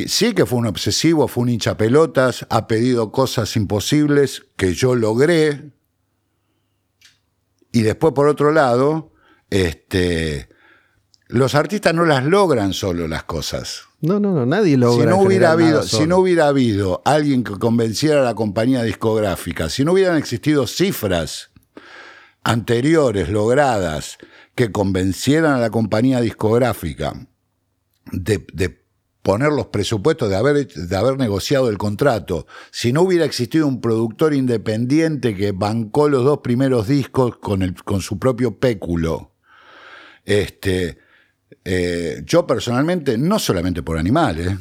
sí que fue un obsesivo, fue un hincha pelotas, ha pedido cosas imposibles que yo logré. Y después, por otro lado, este, los artistas no las logran solo las cosas. No, no, no, nadie logra. Si no hubiera habido, si no hubiera habido alguien que convenciera a la compañía discográfica, si no hubieran existido cifras anteriores logradas que convencieran a la compañía discográfica de, poner los presupuestos de haber, negociado el contrato. Si no hubiera existido un productor independiente que bancó los dos primeros discos con, su propio péculo, este, eh, yo personalmente, no solamente por animales,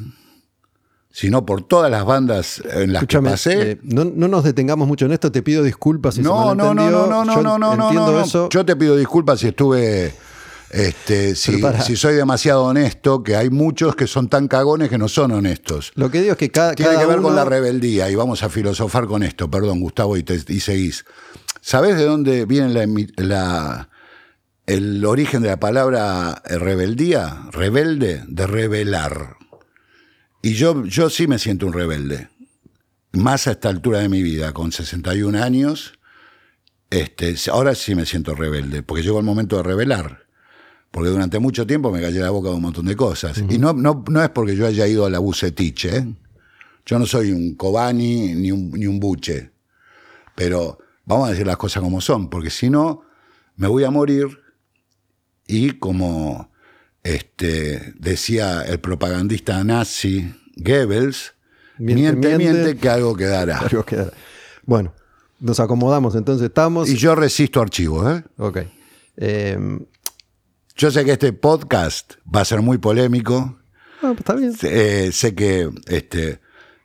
sino por todas las bandas en las que pasé. Eh, no, nos detengamos mucho en esto, te pido disculpas si no, no, no, no, no, no, no, no, no, no, no, Yo te pido disculpas si estuve este, si, soy demasiado honesto, que hay muchos que son tan cagones que no son honestos. Lo que digo es que cada. Tiene que ver con la rebeldía, y vamos a filosofar con esto, perdón, Gustavo, y, seguís. ¿Sabés de dónde viene la, el origen de la palabra eh, rebeldía? Rebelde, de rebelar. Y yo, yo sí me siento un rebelde. Más a esta altura de mi vida, con 61 años. Este, ahora sí me siento rebelde, porque llegó el momento de rebelar porque durante mucho tiempo me callé la boca de un montón de cosas. Y no, no, no es porque yo haya ido a la bucetich, ¿eh? Yo no soy un Cobani ni un, ni un buche. Pero vamos a decir las cosas como son, porque si no, me voy a morir y como este, decía el propagandista nazi Goebbels, miente, miente, que algo quedará. Algo quedará. Bueno, nos acomodamos, entonces estamos. Y yo resisto archivos, ¿eh? Ok. Em, yo sé que este podcast va a ser muy polémico. Ah, pues está bien. Eh, sé que este,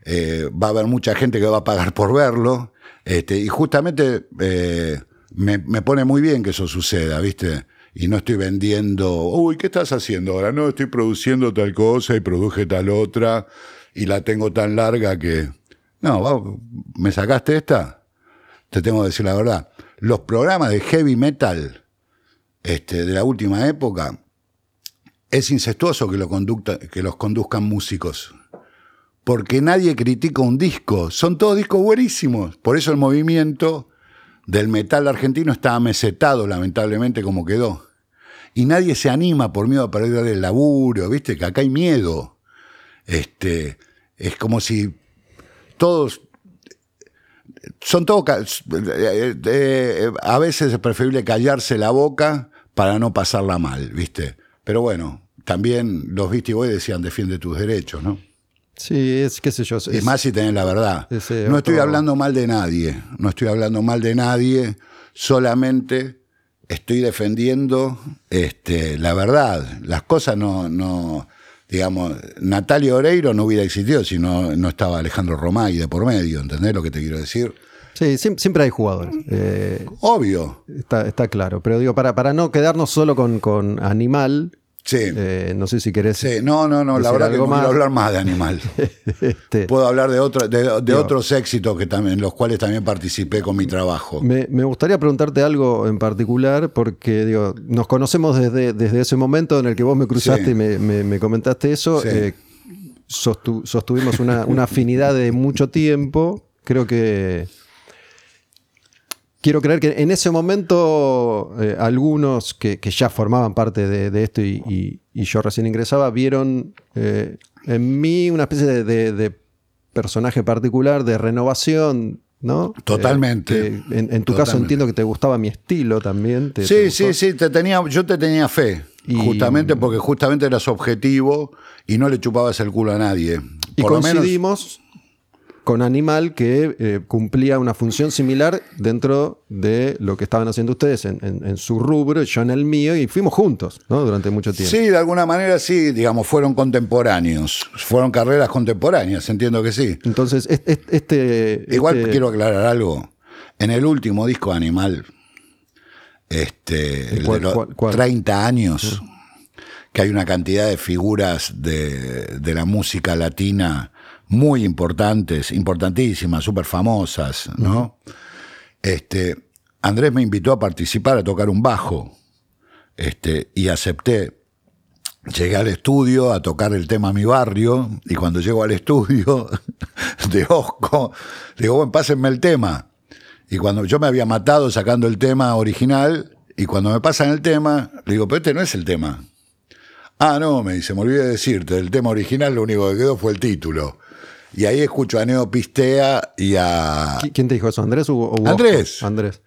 eh, va a haber mucha gente que va a pagar por verlo. Este, y justamente eh, me, me, pone muy bien que eso suceda, ¿viste? Y no estoy vendiendo, uy, ¿qué estás haciendo ahora? No, estoy produciendo tal cosa y produje tal otra y la tengo tan larga que... No, ¿me sacaste esta? Te tengo que decir la verdad. Los programas de heavy metal este, de la última época, es incestuoso que, lo que los conduzcan músicos. Porque nadie critica un disco. Son todos discos buenísimos. Por eso el movimiento del metal argentino está amesetado, lamentablemente, como quedó. Y nadie se anima por miedo a perder el laburo, ¿viste? Que acá hay miedo. Este, es como si todos son todos. Eh, eh, a veces es preferible callarse la boca para no pasarla mal, ¿viste? Pero bueno, también los Beastie Boys decían defiende tus derechos, ¿no? Sí, es qué sé yo. Es, más si tenés la verdad. no estoy hablando mal de nadie, no estoy hablando mal de nadie, solamente estoy defendiendo este, la verdad. Las cosas no, no, digamos, Natalia Oreiro no hubiera existido si no, no estaba Alejandro Romay de por medio, ¿entendés lo que te quiero decir? Sí, siempre hay jugadores. Eh, Obvio. Está, está, claro. Pero digo, para, para no quedarnos solo con, con Animal, Sí. Eh, no sé si querés. Sí, no, no, no, la verdad que no quiero hablar más de Animal. este, Puedo hablar de, otro, de, otros éxitos que también, en los cuales también participé con mi trabajo. Me, me, gustaría preguntarte algo en particular, porque digo, nos conocemos desde, desde ese momento en el que vos me cruzaste y me, me, comentaste eso. Eh, sostuvimos una, una afinidad de mucho tiempo. Creo que quiero creer que en ese momento eh, algunos que, ya formaban parte de, esto y, yo recién ingresaba vieron eh, en mí una especie de, personaje particular, de renovación. ¿no? Totalmente. Eh, en, tu caso entiendo que te gustaba mi estilo también. sí, sí, sí, te tenía, yo te tenía fe. justamente porque justamente eras objetivo y no le chupabas el culo a nadie. y coincidimos con Animal que eh, cumplía una función similar dentro de lo que estaban haciendo ustedes en, su rubro, yo en el mío, y fuimos juntos ¿no? durante mucho tiempo. Sí, de alguna manera sí, digamos, fueron contemporáneos, fueron carreras contemporáneas, entiendo que sí. Entonces, este... Igual este quiero aclarar algo, en el último disco Animal, este, el de los 30 años, que hay una cantidad de figuras de, de la música latina muy importantes, importantísimas, súper famosas, ¿no? Este, Andrés me invitó a participar, a tocar un bajo, este, y acepté. Llegué al estudio a tocar el tema Mi Barrio, y cuando llego al estudio de Osco, digo, bueno, pásenme el tema. Y cuando yo me había matado sacando el tema original, y cuando me pasan el tema, le digo, pero este no es el tema. Ah, no, me dice, me olvidé de decirte, el tema original lo único que quedó fue el título. Y ahí escucho a Neo Pistea y a. ¿Quién te dijo eso? ¿Andrés o, Andrés. Andrés.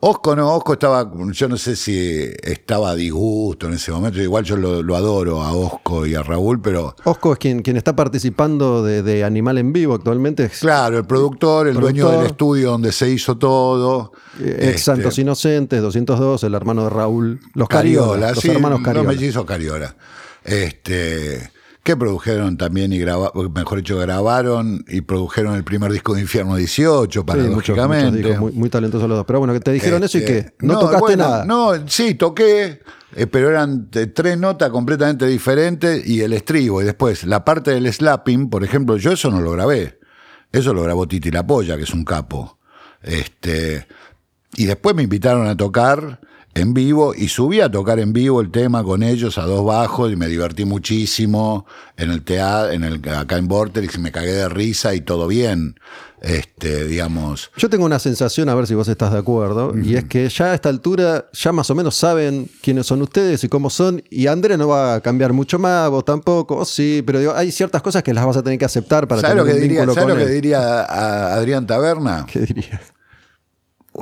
Osco no, Osco estaba, yo no sé si estaba a disgusto en ese momento, igual yo lo, adoro a Osco y a Raúl, pero... Osco es quien, quien está participando de, Animal en Vivo actualmente. Claro, el productor, el dueño del estudio donde se hizo todo. Eh, ex este, Santos Inocentes, 202, el hermano de Raúl. Los Cariola, los hermanos Cariola. Los mellizos Cariola. Este que produjeron también y grabaron, mejor dicho, grabaron y produjeron el primer disco de Infierno 18, paradójicamente. Sí, muy, talentosos los dos. Pero bueno, que te dijeron eso y que este, no, tocaste nada. No, sí, toqué, eh, pero eran tres notas completamente diferentes y el estribo. Y después, la parte del slapping, por ejemplo, yo eso no lo grabé. Eso lo grabó Titi La Polla, que es un capo. Este, y después me invitaron a tocar en vivo y subí a tocar en vivo el tema con ellos a dos bajos y me divertí muchísimo en el teatro, en el, acá en Vortex y me cagué de risa y todo bien. Este, digamos. Yo tengo una sensación, a ver si vos estás de acuerdo, y es que ya a esta altura ya más o menos saben quiénes son ustedes y cómo son, y Andrés no va a cambiar mucho más, vos tampoco, sí, pero digo, hay ciertas cosas que las vas a tener que aceptar para tener lo que un diría, ¿sabes con lo que él. diría a Adrián Taberna? ¿Qué diría?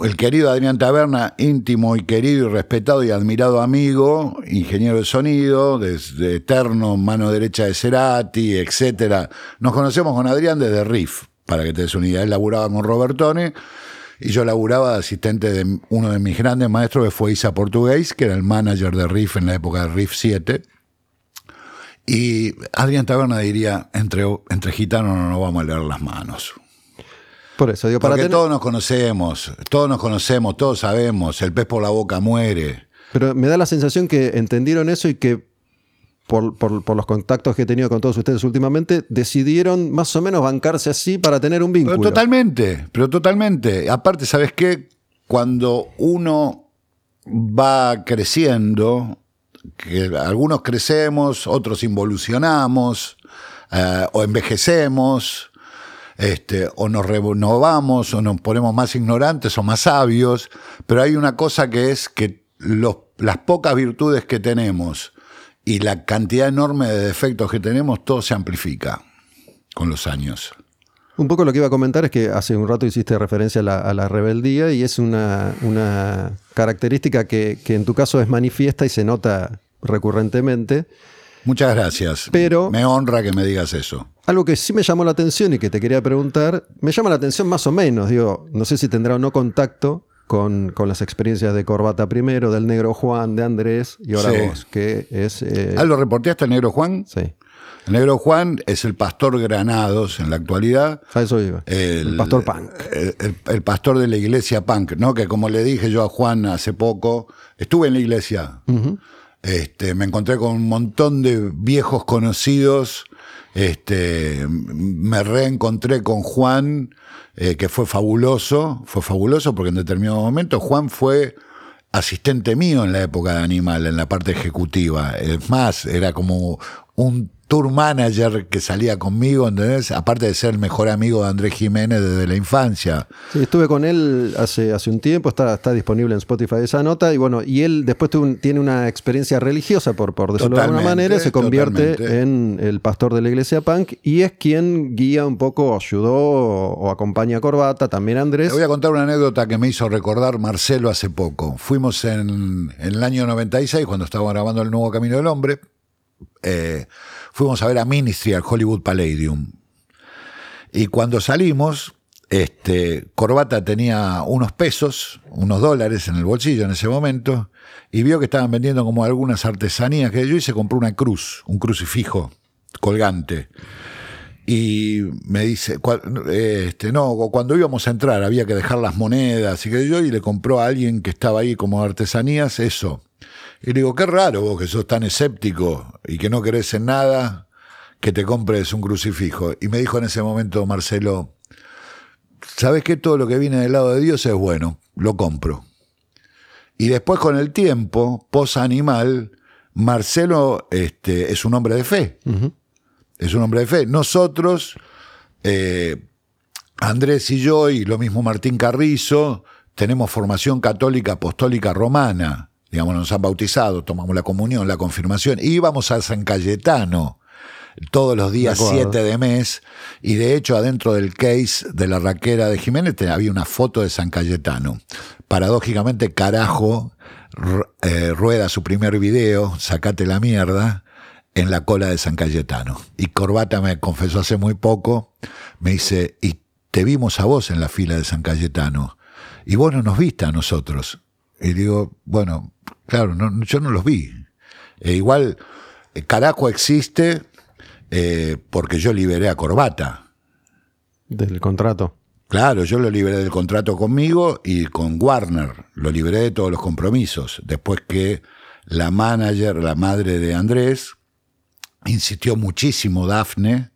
El querido Adrián Taberna, íntimo y querido y respetado y admirado amigo, ingeniero de sonido, desde eterno mano derecha de Cerati, etcétera. Nos conocemos con Adrián desde Riff, para que te des una idea. Él laburaba con Robertone y yo laburaba de asistente de uno de mis grandes maestros que fue Isa Portugués, que era el manager de Riff en la época de Riff 7. Y Adrián Taberna diría, entre, entre gitanos no nos vamos a leer las manos. Por eso, digo, para Porque tener- todos nos conocemos, todos nos conocemos, todos sabemos, el pez por la boca muere. Pero me da la sensación que entendieron eso y que por, por- por los contactos que he tenido con todos ustedes últimamente, decidieron más o menos bancarse así para tener un vínculo. Pero totalmente, pero totalmente. Aparte, ¿sabes qué? Cuando uno va creciendo, que algunos crecemos, otros involucionamos, eh, o envejecemos, este, o nos renovamos, o nos ponemos más ignorantes o más sabios, pero hay una cosa que es que los- las pocas virtudes que tenemos y la cantidad enorme de defectos que tenemos, todo se amplifica con los años. Un poco lo que iba a comentar es que hace un rato hiciste referencia a la, a la rebeldía y es una, una característica que, que en tu caso es manifiesta y se nota recurrentemente. Muchas gracias. Pero- me honra que me digas eso. Algo que sí me llamó la atención y que te quería preguntar, me llama la atención más o menos, digo, no sé si tendrá o no contacto con, con las experiencias de Corbata primero, del negro Juan, de Andrés y ahora Sí. vos, que es... eh, ¿Ah, lo reporteaste al negro Juan? sí, El negro Juan es el pastor Granados en la actualidad. a eso iba. El, pastor Punk. El, el- el pastor de la iglesia Punk, ¿no? Que como le dije yo a Juan hace poco, estuve en la iglesia. Este, me encontré con un montón de viejos conocidos. Este, me reencontré con Juan, eh, que fue fabuloso. Fue fabuloso porque en determinado momento Juan fue asistente mío en la época de Animal, en la parte ejecutiva. Es más, era como un tour manager que salía conmigo, ¿entendés? Aparte de ser el mejor amigo de Andrés Jiménez desde la infancia. Sí, estuve con él hace, hace un tiempo, está, está disponible en Spotify esa nota, y bueno, y él después tuvo un- tiene una experiencia religiosa, por, por decirlo de alguna manera, se convierte totalmente. en el pastor de la iglesia punk, y es quien guía un poco, ayudó o, o acompaña a Corbata, también a Andrés. Te voy a contar una anécdota que me hizo recordar Marcelo hace poco. Fuimos en, en el año 96, cuando estaba grabando El Nuevo Camino del Hombre, eh, fuimos a ver a Ministry al Hollywood Palladium. Y cuando salimos, este, Corbata tenía unos pesos, unos dólares en el bolsillo en ese momento, y vio que estaban vendiendo como algunas artesanías que yo y se compró una cruz, un crucifijo colgante. Y me dice, este, no, cuando íbamos a entrar había que dejar las monedas y que yo, y le compró a alguien que estaba ahí como artesanías eso. Y le digo, qué raro vos que sos tan escéptico y que no crees en nada, que te compres un crucifijo. Y me dijo en ese momento Marcelo, ¿sabes que todo lo que viene del lado de Dios es bueno? Lo compro. Y después con el tiempo, post animal, Marcelo este, es un hombre de fe. Es un hombre de fe. Nosotros, eh, Andrés y yo, y lo mismo Martín Carrizo, tenemos formación católica apostólica romana. Digamos, nos han bautizado, tomamos la comunión, la confirmación. Y íbamos a San Cayetano todos los días De acuerdo. 7 de mes. Y de hecho, adentro del case de la raquera de Jiménez había una foto de San Cayetano. Paradójicamente, carajo, eh, rueda su primer video, sacate la mierda, en la cola de San Cayetano. Y Corbata me confesó hace muy poco, me dice, y te vimos a vos en la fila de San Cayetano, y vos no nos viste a nosotros. Y digo, bueno, claro, no- yo no los vi. E igual, eh, carajo existe eh, porque yo liberé a Corbata. Del contrato. Claro, yo lo liberé del contrato conmigo y con Warner. Lo liberé de todos los compromisos. Después que la manager, la madre de Andrés, insistió muchísimo, Dafne,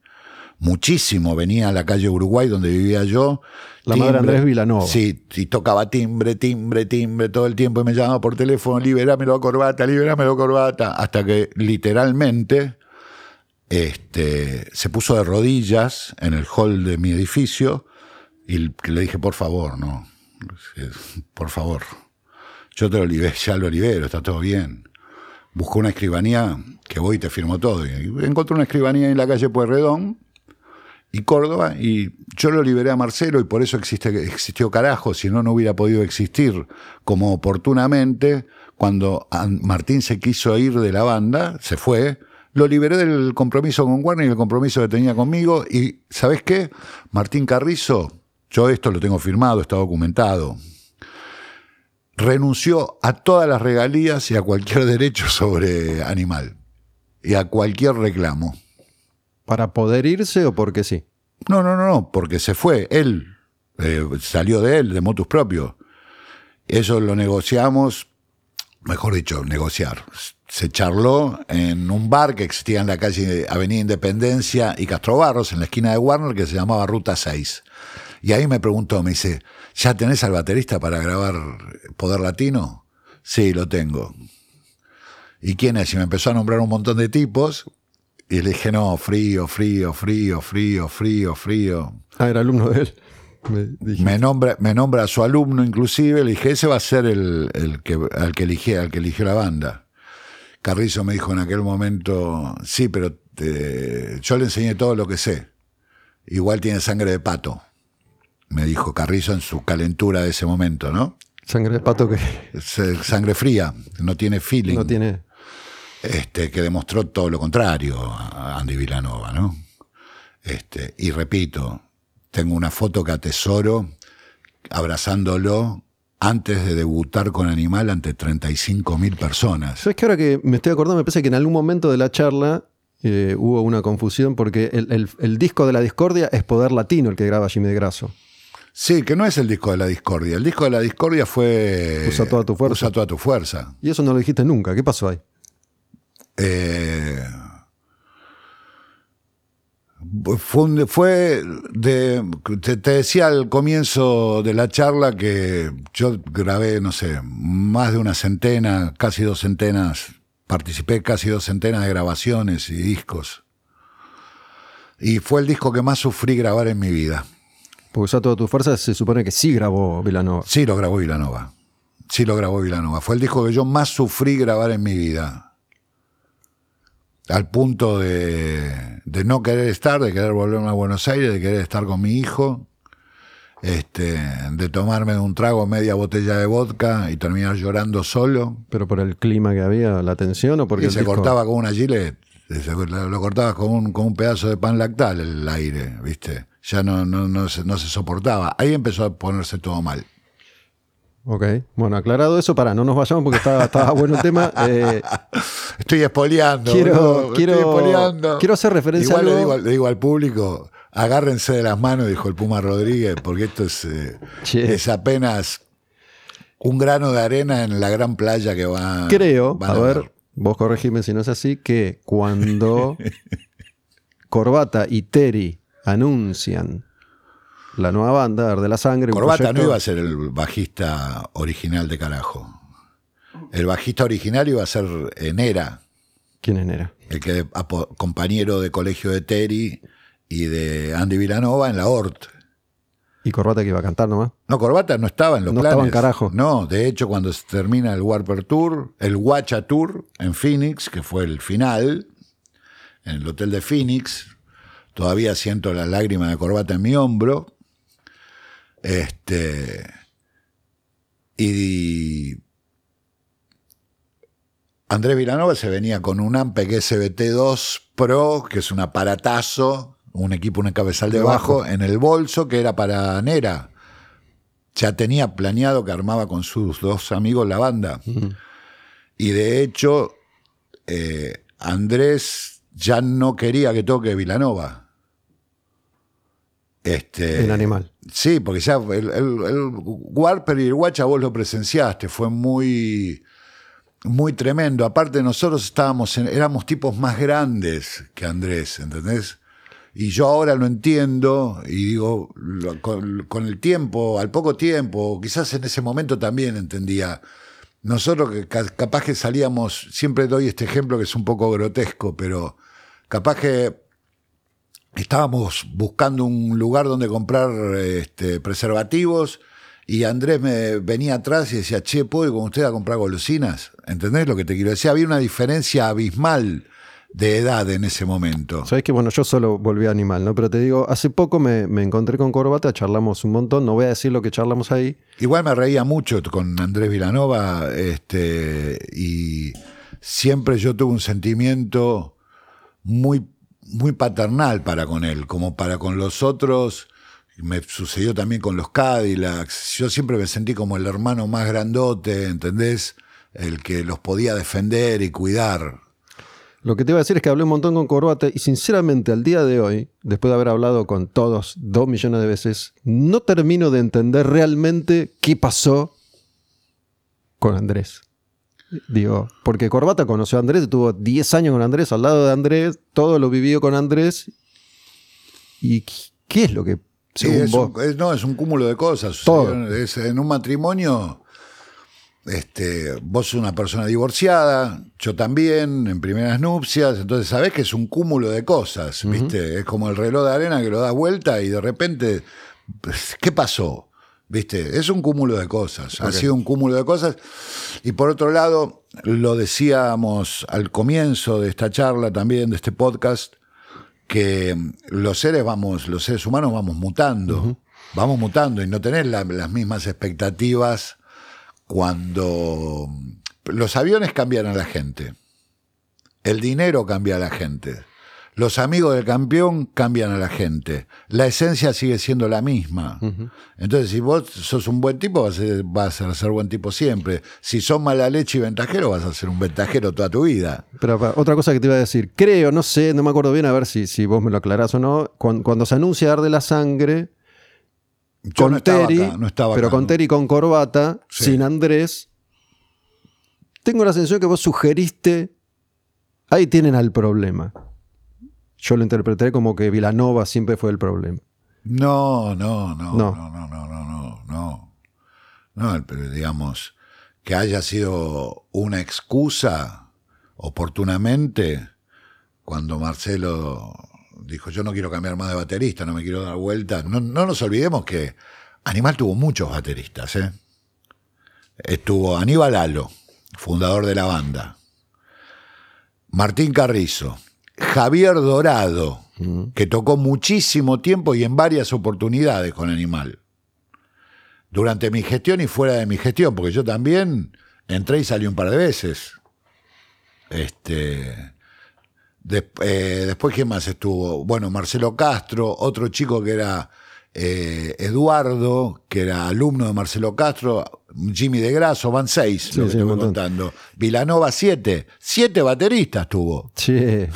muchísimo. Venía a la calle Uruguay donde vivía yo. La madre Andrés Vilanova. Sí, y tocaba timbre, timbre, timbre todo el tiempo y me llamaba por teléfono, liberámelo a corbata, liberámelo a corbata, hasta que literalmente este, se puso de rodillas en el hall de mi edificio y le dije, por favor, no, por favor, yo te lo libero, ya lo libero, está todo bien. Busco una escribanía que voy y te firmo todo. Y encontré una escribanía en la calle Pueyrredón y Córdoba, y yo lo liberé a Marcelo y por eso existe, existió carajo, si no, no hubiera podido existir como oportunamente. Cuando Martín se quiso ir de la banda, se fue, lo liberé del compromiso con Warner y el compromiso que tenía conmigo, y ¿sabes qué? Martín Carrizo, yo esto lo tengo firmado, está documentado, renunció a todas las regalías y a cualquier derecho sobre animal, y a cualquier reclamo. ¿Para poder irse o porque sí? No, no, no, no, porque se fue. Él eh, salió de él, de motus propio. Eso lo negociamos, mejor dicho, negociar. Se charló en un bar que existía en la calle Avenida Independencia y Castro Barros, en la esquina de Warner, que se llamaba Ruta 6. Y ahí me preguntó, me dice, ¿ya tenés al baterista para grabar Poder Latino? Sí, lo tengo. ¿Y quién es? Y me empezó a nombrar un montón de tipos. Y le dije, no, frío, frío, frío, frío, frío, frío. Ah, era alumno de él. Me, nombra, me nombra a su alumno inclusive, le dije, ese va a ser el, que, al, que eligió, al que eligió la banda. Carrizo me dijo en aquel momento, sí, pero yo le enseñé todo lo que sé. Igual tiene sangre de pato, me dijo Carrizo en su calentura de ese momento, ¿no? Sangre de pato que... Sangre fría, no tiene feeling. No tiene este, que demostró todo lo contrario a Andy Villanova, ¿no? Este, y repito, tengo una foto que atesoro abrazándolo antes de debutar con Animal ante 35 mil personas. ¿Sabes que ahora que me estoy acordando, me parece que en algún momento de la charla eh, hubo una confusión porque el, disco de la discordia es Poder Latino el que graba Jimmy de Grasso. Sí, que no es el disco de la discordia. El disco de la discordia fue. Usa toda tu fuerza. Usa toda tu fuerza. Y eso no lo dijiste nunca. ¿Qué pasó ahí? Eh, fue, de, te, decía al comienzo de la charla que yo grabé, no sé, más de una centena, casi dos centenas, participé casi dos centenas de grabaciones y discos. Y fue el disco que más sufrí grabar en mi vida. Porque usó toda tu fuerza, se supone que sí grabó Vilanova. Sí lo grabó Vilanova. Sí lo grabó Vilanova. Fue el disco que yo más sufrí grabar en mi vida al punto de, no querer estar, de querer volverme a Buenos Aires, de querer estar con mi hijo, este, de tomarme un trago media botella de vodka y terminar llorando solo. ¿Pero por el clima que había, la tensión o porque se cortaba con una gilet? lo cortaba con un, con un pedazo de pan lactal el aire, ¿viste? Ya no, no, no, se, no se soportaba. Ahí empezó a ponerse todo mal. Ok, bueno, aclarado eso, para, no nos vayamos porque estaba, bueno el tema. Eh, estoy espoleando. Quiero, quiero, quiero hacer referencia a algo. Le digo, al público, agárrense de las manos, dijo el Puma Rodríguez, porque esto es, eh, es apenas un grano de arena en la gran playa que va. Creo, a, ver, vos corregime si no es así, que cuando Corbata y Terry anuncian la nueva banda, de la Sangre. Corbata no iba a ser el bajista original de carajo. El bajista original iba a ser Nera. ¿Quién es Nera? El que compañero de colegio de Terry y de Andy Villanova en la Hort. ¿Y Corbata que iba a cantar nomás? No, Corbata no estaba en los no planes. estaba en carajo. No, de hecho, cuando se termina el Warper Tour, el Watcha Tour en Phoenix, que fue el final, en el hotel de Phoenix, todavía siento la lágrima de Corbata en mi hombro. Este. Y. Andrés Vilanova se venía con un Ampeg SBT2 Pro, que es un aparatazo, un equipo, un cabezal de bajo, en el bolso, que era para Nera. Ya tenía planeado que armaba con sus dos amigos la banda. Y de hecho, eh, Andrés ya no quería que toque Vilanova. Este, el animal. Sí, porque ya el, el, Warper y el Guacha vos lo presenciaste, fue muy, muy tremendo. Aparte nosotros estábamos, éramos tipos más grandes que Andrés, ¿entendés? Y yo ahora lo entiendo y digo, con, el tiempo, al poco tiempo, quizás en ese momento también entendía. Nosotros que capaz que salíamos, siempre doy este ejemplo que es un poco grotesco, pero capaz que estábamos buscando un lugar donde comprar este, preservativos y Andrés me venía atrás y decía, che, ¿puedo ir con usted a comprar golosinas? ¿Entendés lo que te quiero decir? Había una diferencia abismal de edad en ese momento. Sabes que, bueno, yo solo volví a animal, ¿no? Pero te digo, hace poco me, encontré con Corbata, charlamos un montón, no voy a decir lo que charlamos ahí. Igual me reía mucho con Andrés Vilanova, este, y siempre yo tuve un sentimiento muy, muy paternal para con él, como para con los otros me sucedió también con los Cadillacs. Yo siempre me sentí como el hermano más grandote, ¿entendés? El que los podía defender y cuidar. Lo que te iba a decir es que hablé un montón con Corbata y sinceramente al día de hoy, después de haber hablado con todos dos millones de veces, no termino de entender realmente qué pasó con Andrés. Digo, porque Corbata conoció a Andrés, tuvo 10 años con Andrés, al lado de Andrés, todo lo vivió con Andrés. ¿Y qué es lo que Sí, es un, no, es un cúmulo de cosas. en un matrimonio, este, vos sos una persona divorciada, yo también, en primeras nupcias, entonces sabés que es un cúmulo de cosas, ¿viste? Es como el reloj de arena que lo das vuelta y de repente, ¿qué pasó? ¿Viste? Es un cúmulo de cosas, ha sido un cúmulo de cosas. Y por otro lado, lo decíamos al comienzo de esta charla también, de este podcast, que los seres vamos, los seres humanos vamos mutando, vamos mutando y no tener las mismas expectativas cuando los aviones cambian a la gente, el dinero cambia a la gente. Los amigos del campeón cambian a la gente. La esencia sigue siendo la misma. Entonces, si vos sos un buen tipo, vas a, ser, buen tipo siempre. Si sos mala leche y ventajero, vas a ser un ventajero toda tu vida. Pero otra cosa que te iba a decir, creo, no sé, no me acuerdo bien, a ver si, si vos me lo aclarás o no. Cuando, se anuncia dar de la sangre, con Terry, pero con Terry con corbata, sin Andrés, tengo la sensación que vos sugeriste, ahí tienen al problema yo lo interpreté como que Vilanova siempre fue el problema. No, no, no, no, no, no, no, no, no. No, pero digamos, que haya sido una excusa oportunamente cuando Marcelo dijo yo no quiero cambiar más de baterista, no me quiero dar vuelta. No, no nos olvidemos que Animal tuvo muchos bateristas. ¿eh? Estuvo Aníbal Alo, fundador de la banda. Martín Carrizo, Javier Dorado, que tocó muchísimo tiempo y en varias oportunidades con Animal. Durante mi gestión y fuera de mi gestión, porque yo también entré y salí un par de veces. Este, eh, después, ¿quién más estuvo? Bueno, Marcelo Castro, otro chico que era eh, Eduardo, que era alumno de Marcelo Castro, Jimmy de Grasso, van seis, lo que estoy contando. Vilanova, siete. Siete bateristas tuvo. Sí.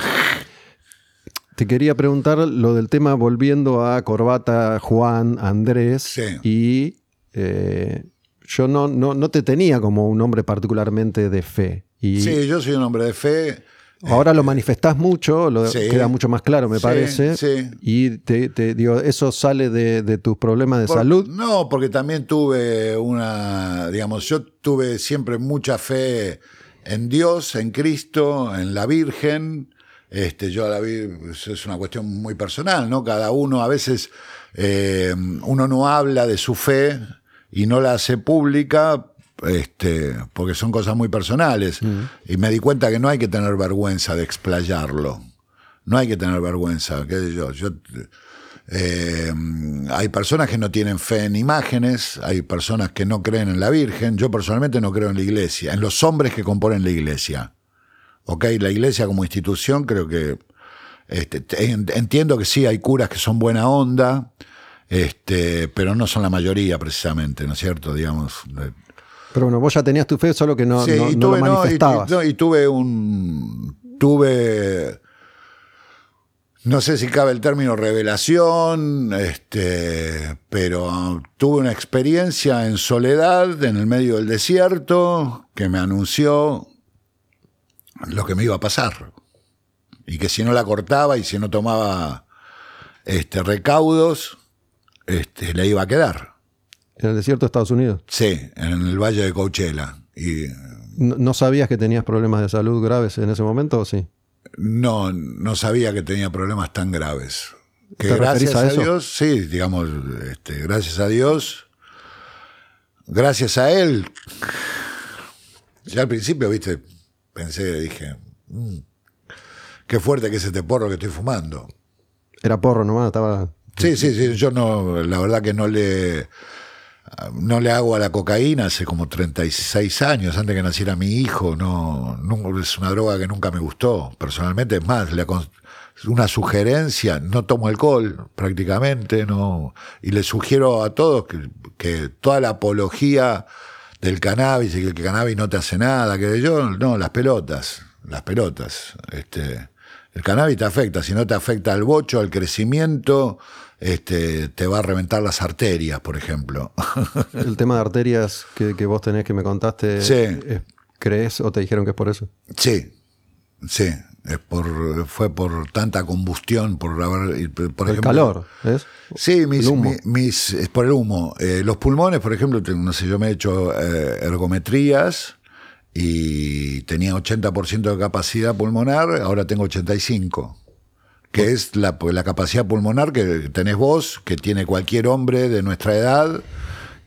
Te quería preguntar lo del tema volviendo a Corbata, Juan, Andrés. Y eh, yo no, no, te tenía como un hombre particularmente de fe. Y sí, yo soy un hombre de fe. Ahora lo manifestás mucho, lo queda mucho más claro, me parece. Sí. Y te, digo, ¿eso sale de, tus problemas de salud? No, porque también tuve una, digamos, yo tuve siempre mucha fe en Dios, en Cristo, en la Virgen. Este, yo la vi, pues, es una cuestión muy personal, ¿no? Cada uno a veces, eh, uno no habla de su fe y no la hace pública este, porque son cosas muy personales. Mm. Y me di cuenta que no hay que tener vergüenza de explayarlo. No hay que tener vergüenza. ¿qué yo? yo eh, hay personas que no tienen fe en imágenes, hay personas que no creen en la Virgen. Yo personalmente no creo en la iglesia, en los hombres que componen la iglesia. ¿ok? La iglesia como institución creo que este, entiendo que sí hay curas que son buena onda, este, pero no son la mayoría precisamente, ¿no es cierto? Digamos. Pero bueno, vos ya tenías tu fe, solo que no, lo manifestabas. y, tuve un. Tuve. No sé si cabe el término revelación, este, pero tuve una experiencia en soledad en el medio del desierto que me anunció lo que me iba a pasar. Y que si no la cortaba y si no tomaba este, recaudos este, le iba a quedar. ¿En el desierto de Estados Unidos? Sí, en el Valle de Coachella. Y, ¿No, sabías que tenías problemas de salud graves en ese momento o sí? No, no sabía que tenía problemas tan graves. Que gracias a, Dios, sí, digamos, este, gracias a Dios, gracias a él. Ya al principio, viste, pensé, dije, mm, qué fuerte que es este porro que estoy fumando. Era porro nomás, estaba. Sí, sí, sí, yo no, la verdad que no le no le hago a la cocaína hace como 36 años, antes que naciera mi hijo. No, es una droga que nunca me gustó. Personalmente, es más, una sugerencia, no tomo alcohol prácticamente, no. Y le sugiero a todos que, que toda la apología del cannabis y que el cannabis no te hace nada, que yo, no, las pelotas, las pelotas. Este, el cannabis te afecta, si no te afecta al bocho, al crecimiento, este, te va a reventar las arterias, por ejemplo. El tema de arterias que, vos tenés que me contaste, ¿crees o te dijeron que es por eso? Sí, sí. Es por, fue por tanta combustión, por haber. Por el calor, ¿es? Sí, mis, mis, es por el humo. Eh, los pulmones, por ejemplo, no sé, yo me he hecho eh, ergometrías y tenía 80% de capacidad pulmonar, ahora tengo 85% que es la, la, capacidad pulmonar que tenés vos, que tiene cualquier hombre de nuestra edad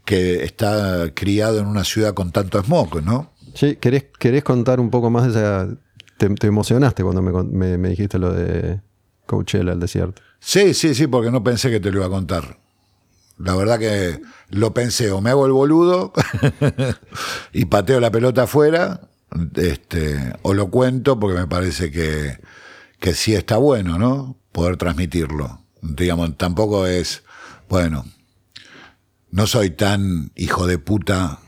que está criado en una ciudad con tanto smog, ¿no? Sí, ¿querés, querés contar un poco más de esa... Te, emocionaste cuando me, me, dijiste lo de Coachella, el desierto. Sí, sí, sí, porque no pensé que te lo iba a contar. La verdad que lo pensé, o me hago el boludo y pateo la pelota afuera, este, o lo cuento porque me parece que que sí está bueno, ¿no? Poder transmitirlo. Digamos, tampoco es, bueno, no soy tan hijo de puta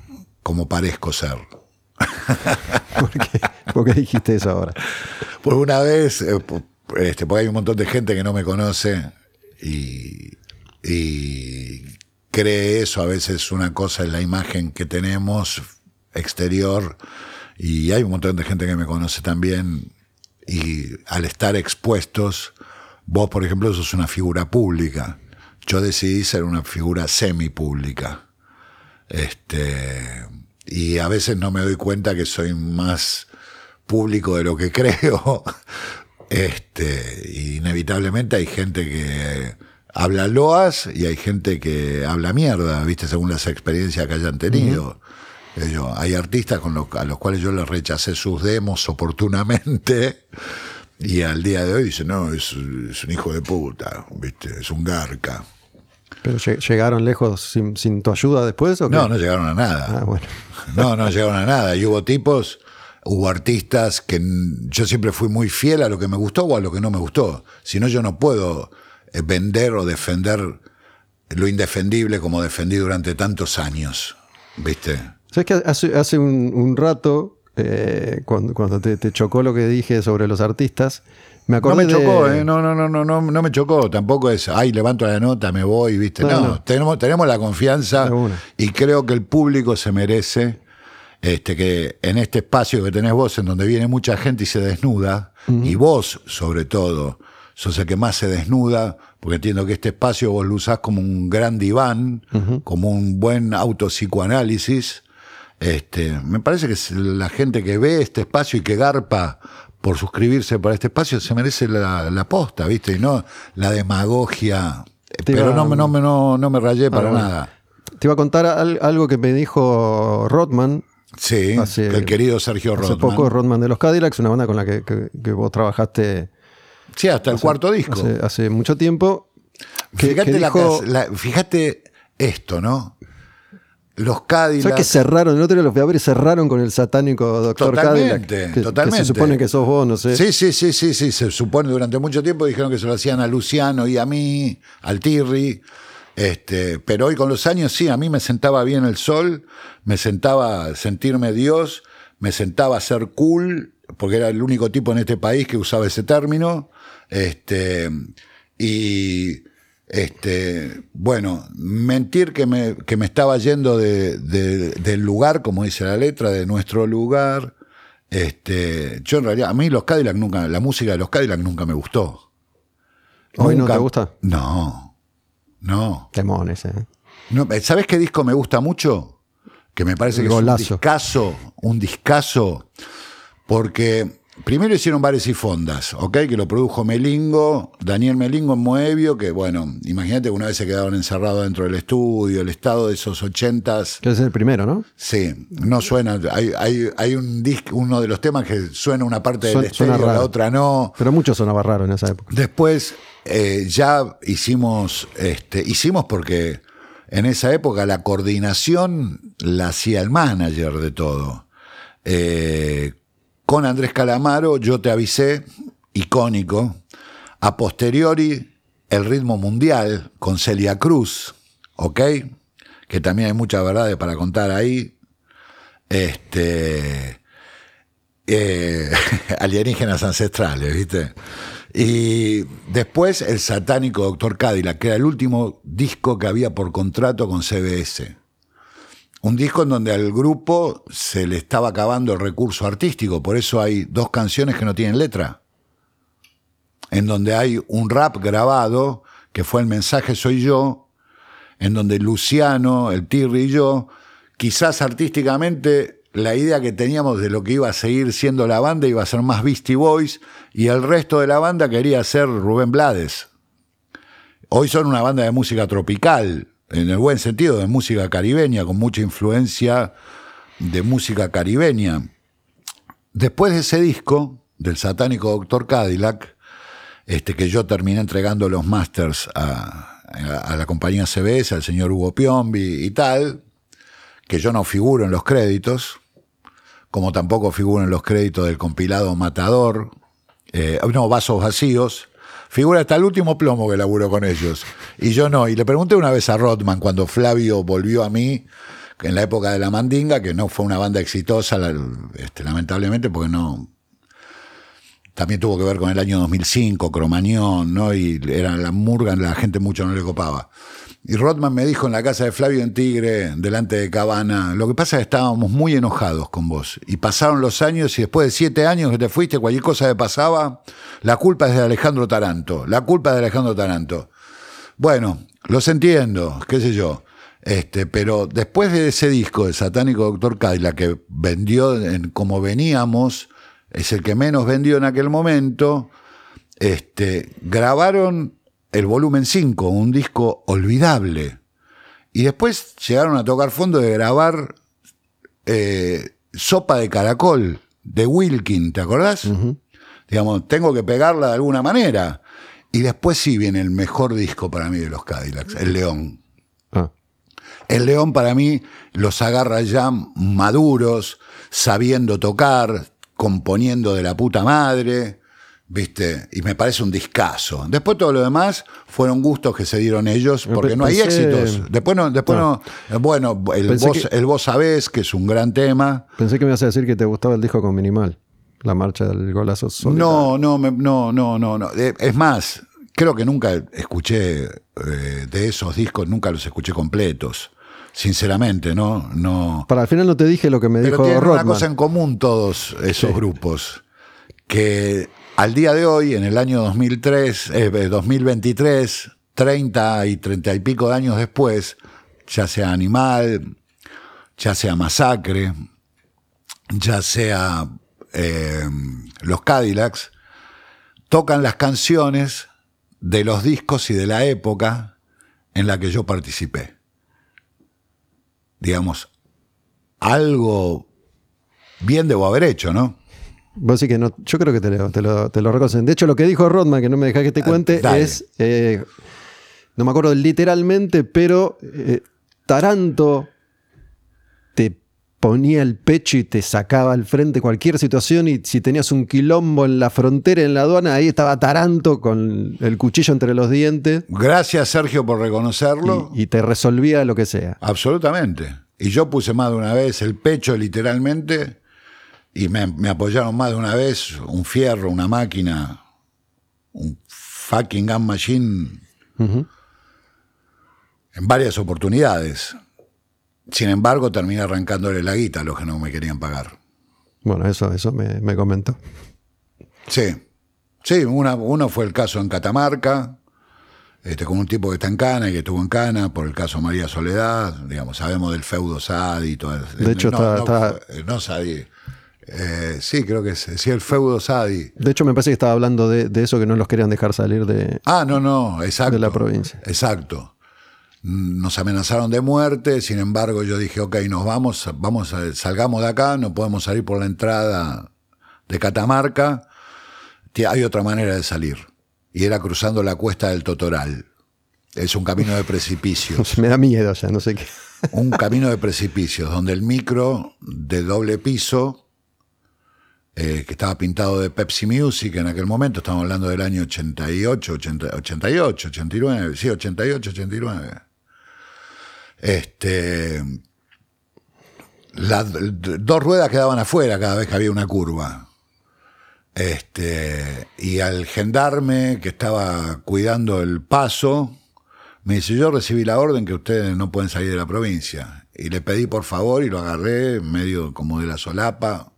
como parezco ser. ¿Por qué, dijiste eso ahora? Pues una vez, eh, este, porque hay un montón de gente que no me conoce y, y cree eso, a veces una cosa es la imagen que tenemos exterior y hay un montón de gente que me conoce también y al estar expuestos, vos, por ejemplo, sos una figura pública. Yo decidí ser una figura semipública. Este, y a veces no me doy cuenta que soy más público de lo que creo. Este, inevitablemente hay gente que habla loas y hay gente que habla mierda, ¿viste? Según las experiencias que hayan tenido. Hay artistas con los, a los cuales yo les rechacé sus demos oportunamente y al día de hoy dicen, no, es, un hijo de puta, ¿viste? es un garca. ¿Pero llegaron lejos sin, tu ayuda después? ¿o No, no llegaron a nada. Ah, bueno. No, no llegaron a nada. Y hubo tipos, hubo artistas que yo siempre fui muy fiel a lo que me gustó o a lo que no me gustó. Si no, yo no puedo eh, vender o defender lo indefendible como defendí durante tantos años. ¿Viste? ¿Sabes que hace, hace un, rato, eh, cuando, cuando te, chocó lo que dije sobre los artistas, me acordé No me chocó, eh, no, no, no, no, no, no me chocó. Tampoco es, ay, levanto la nota, me voy, ¿viste? No, Tenemos, tenemos la confianza y creo que el público se merece este, que en este espacio que tenés vos, en donde viene mucha gente y se desnuda, y vos sobre todo, sos el que más se desnuda, porque entiendo que este espacio vos lo usás como un gran diván, como un buen autopsicoanálisis, este, me parece que la gente que ve este espacio y que garpa por suscribirse para este espacio se merece la, la posta, ¿viste? Y no la demagogia. Pero no, no, no, no me rayé para nada. Te iba a contar algo que me dijo Rodman. Sí, el querido Sergio Rodman. Hace poco Rodman de los Cadillacs, una banda con la que, vos trabajaste. Sí, hasta el cuarto disco. Hace, mucho tiempo. fíjate esto, ¿no? Los Cadillac. ¿Sabes que cerraron? El otro día los ver cerraron con el satánico Doctor Cadillac. totalmente. se supone que sos vos, no sé. Sí, sí, sí, sí, sí. Se supone durante mucho tiempo dijeron que se lo hacían a Luciano y a mí, al Tirri. Este, pero hoy con los años sí, a mí me sentaba bien el sol, me sentaba sentirme Dios, me sentaba a ser cool, porque era el único tipo en este país que usaba ese término. Este, y este, bueno, mentir que me, que me estaba yendo de, del lugar, como dice la letra, de nuestro lugar. Este, yo en realidad, a mí los Cadillac nunca, la música de los Cadillac nunca me gustó. ¿Hoy no te gusta? No, no. Temones, eh. No, ¿Sabes qué disco me gusta mucho? Que me parece que es un discazo, un discazo, porque Primero hicieron bares y fondas, ¿ok? Que lo produjo Melingo, Daniel Melingo en Moebio, que bueno, imagínate que una vez se quedaron encerrados dentro del estudio, el estado de esos ochentas. Que es el primero, ¿no? Sí, no suena. Hay, hay, un disco, uno de los temas que suena una parte del estéreo, la otra no. Pero mucho sonaba raro en esa época. Después eh, ya hicimos, este, hicimos porque en esa época la coordinación la hacía el manager de todo. Eh, con Andrés Calamaro, yo te avisé, icónico. A posteriori, el ritmo mundial con Celia Cruz, ¿ok? Que también hay muchas verdades para contar ahí. Este. Eh, alienígenas ancestrales, ¿viste? Y después el satánico Doctor Cadillac, que era el último disco que había por contrato con CBS. Un disco en donde al grupo se le estaba acabando el recurso artístico, por eso hay dos canciones que no tienen letra. En donde hay un rap grabado, que fue el mensaje Soy yo, en donde Luciano, el Tirri y yo, quizás artísticamente la idea que teníamos de lo que iba a seguir siendo la banda iba a ser más Beastie Boys y el resto de la banda quería ser Rubén Blades. Hoy son una banda de música tropical, en el buen sentido, de música caribeña, con mucha influencia de música caribeña. Después de ese disco, del satánico Doctor Cadillac, este, que yo terminé entregando los masters a, la compañía CBS, al señor Hugo Piombi y tal, que yo no figuro en los créditos, como tampoco figuro en los créditos del compilado Matador, eh, no, Vasos Vacíos, figura hasta el último plomo que laburó con ellos. Y yo no. Y le pregunté una vez a Rodman cuando Flavio volvió a mí en la época de la Mandinga, que no fue una banda exitosa, este, lamentablemente, porque no. También tuvo que ver con el año 2005, Cromañón, ¿no? Y era la murga, la gente mucho no le copaba. Y Rodman me dijo en la casa de Flavio en Tigre, delante de Cabana, lo que pasa es que estábamos muy enojados con vos. Y pasaron los años y después de siete años que te fuiste, cualquier cosa que pasaba, la culpa es de Alejandro Taranto. La culpa es de Alejandro Taranto. Bueno, los entiendo, qué sé yo. Este, pero después de ese disco de Satánico Doctor la que vendió en, como veníamos, es el que menos vendió en aquel momento, este, grabaron el volumen 5, un disco olvidable. Y después llegaron a tocar fondo de grabar eh, Sopa de Caracol de Wilkin, ¿te acordás? Digamos, tengo que pegarla de alguna manera. Y después sí viene el mejor disco para mí de los Cadillacs, El León. Ah. El León para mí los agarra ya maduros, sabiendo tocar, componiendo de la puta madre. ¿Viste? Y me parece un discazo. Después todo lo demás fueron gustos que se dieron ellos, porque no hay éxitos. Después no, después no. bueno, el vos, el vos sabés, que es un gran tema. Pensé que me ibas a decir que te gustaba el disco con Minimal, la marcha del golazo No, no, no, no, no, no. Es más, creo que nunca escuché eh, de esos discos, nunca los escuché completos. Sinceramente, ¿no? no Para al final no te dije lo que me dijo tienen una cosa en común todos esos grupos. Que al día de hoy, en el año 2003, 2023, 30 y 30 y pico de años después, ya sea Animal, ya sea Masacre, ya sea eh, los Cadillacs, tocan las canciones de los discos y de la época en la que yo participé. Digamos, algo bien debo haber hecho, ¿no? Vos sí que no, yo creo que te lo, te lo, te reconocen. De hecho, lo que dijo Rodman, que no me deja que te ah, cuente, es. Eh, no me acuerdo literalmente, pero eh, Taranto te ponía el pecho y te sacaba al frente cualquier situación. Y si tenías un quilombo en la frontera, en la aduana, ahí estaba Taranto con el cuchillo entre los dientes. Gracias, Sergio, por reconocerlo. y te resolvía lo que sea. Absolutamente. Y yo puse más de una vez el pecho, literalmente y me, apoyaron más de una vez un fierro, una máquina, un fucking gun machine en varias oportunidades. Sin embargo, terminé arrancándole la guita a los que no me querían pagar. Bueno, eso, eso me, me comentó. Sí. Sí, uno fue el caso en Catamarca, este, con un tipo que está en Cana y que estuvo en Cana por el caso María Soledad, digamos, sabemos del feudo Sadi y todo eso. De hecho, no, está, no, Sadi. Eh, sí, creo que es, sí, el feudo Sadi. De hecho, me parece que estaba hablando de, eso que no los querían dejar salir de, ah, no, no, exacto, de la provincia. Exacto. Nos amenazaron de muerte, sin embargo, yo dije, ok, nos vamos, vamos salgamos de acá, no podemos salir por la entrada de Catamarca. Hay otra manera de salir y era cruzando la cuesta del Totoral. Es un camino de precipicios. Me da miedo ya, no sé qué. un camino de precipicios, donde el micro de doble piso, eh, que estaba pintado de Pepsi Music en aquel momento, estamos hablando del año 88, 88, 89, sí, 88, 89. Este, las dos ruedas quedaban afuera cada vez que había una curva. Este, y al gendarme que estaba cuidando el paso, me dice, yo recibí la orden que ustedes no pueden salir de la provincia. Y le pedí por favor y lo agarré medio como de la solapa.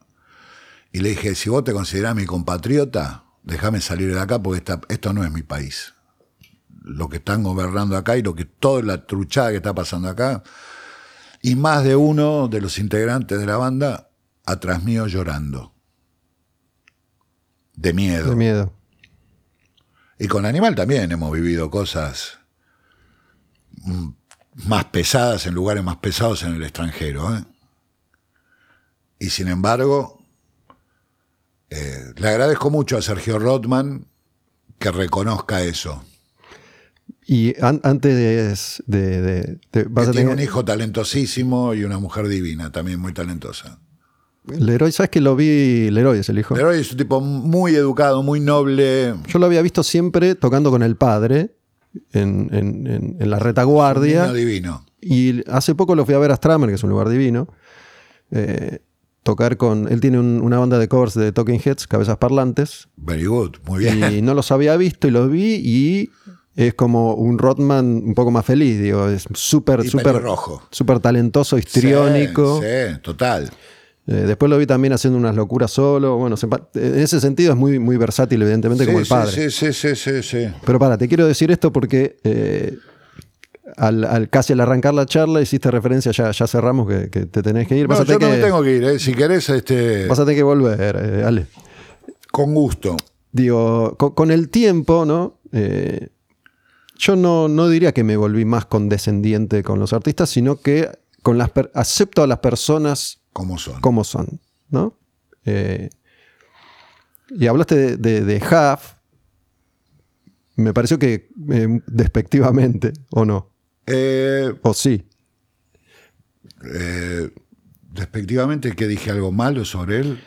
Y le dije, si vos te considerás mi compatriota, déjame salir de acá porque esto no es mi país. Lo que están gobernando acá y lo que toda la truchada que está pasando acá. Y más de uno de los integrantes de la banda atrás mío llorando. De miedo. De miedo. Y con Animal también hemos vivido cosas más pesadas en lugares más pesados en el extranjero. ¿eh? Y sin embargo, eh, le agradezco mucho a Sergio Rothman que reconozca eso. Y antes de... Tiene un hijo talentosísimo y una mujer divina, también muy talentosa. Leroy, ¿sabes que lo vi? Leroy es el hijo. Leroy es un tipo muy educado, muy noble. Yo lo había visto siempre tocando con el padre en, la retaguardia. Un divino. Y hace poco lo fui a ver a Stramer, que es un lugar divino. Eh, tocar con. Él tiene una banda de covers de Talking Heads, cabezas parlantes. Very good, muy bien. Y no los había visto y los vi y es como un Rodman un poco más feliz, digo, es súper, súper rojo. Súper talentoso, histriónico. sí, total. Eh, después lo vi también haciendo unas locuras solo. Bueno, en ese sentido es muy, muy versátil, evidentemente, como el padre. Sí, sí, sí, sí, Pero para, te quiero decir esto porque eh, al, casi al arrancar la charla hiciste referencia, ya, ya cerramos, que, te tenés que ir. no, yo no me tengo que ir, eh. si querés. Este... Vas a tener que volver, Ale. Con gusto. Digo, con, el tiempo, ¿no? yo no, no diría que me volví más condescendiente con los artistas, sino que con las acepto a las personas como son. Como son, ¿no? Eh, y hablaste de, de, Me pareció que eh, despectivamente, ¿o no? Eh, ¿O sí? despectivamente, que dije algo malo sobre él.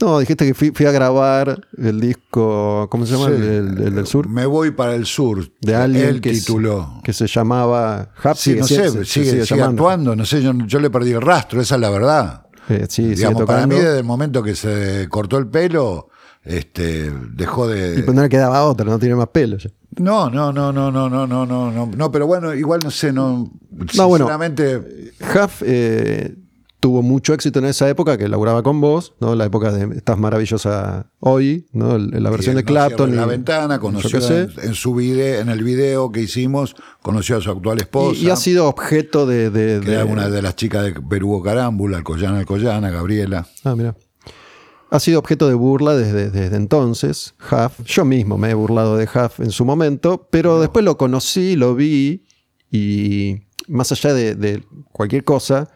No, dijiste que fui, a grabar el disco, ¿cómo se llama? El, del sur. Me voy para el sur. De alguien que, tituló. que se llamaba Hap. Sí, no sé, sigue, actuando, no sé, yo, le perdí el rastro, esa es la verdad. Eh, sí, Digamos, para mí desde el momento que se cortó el pelo, este, dejó de... Y pues no le quedaba otra, no tiene más pelo ya. No, no, no, no, no, no, no, no, no, pero bueno, igual no sé, no, no sinceramente... Bueno, Huff eh, tuvo mucho éxito en esa época que laburaba con vos, ¿no? La época de Estás maravillosa hoy, ¿no? La versión de Clapton. En la ventana, conoció en, su video, en el video que hicimos, conoció a su actual esposa. Y, ha sido objeto de. de, una de las chicas de Perú Carámbula, Alcoyana Alcoyana, Gabriela. Ah, mira. Ha sido objeto de burla desde, desde entonces, Huff. Yo mismo me he burlado de Huff en su momento, pero después lo conocí, lo vi y más allá de cualquier cosa,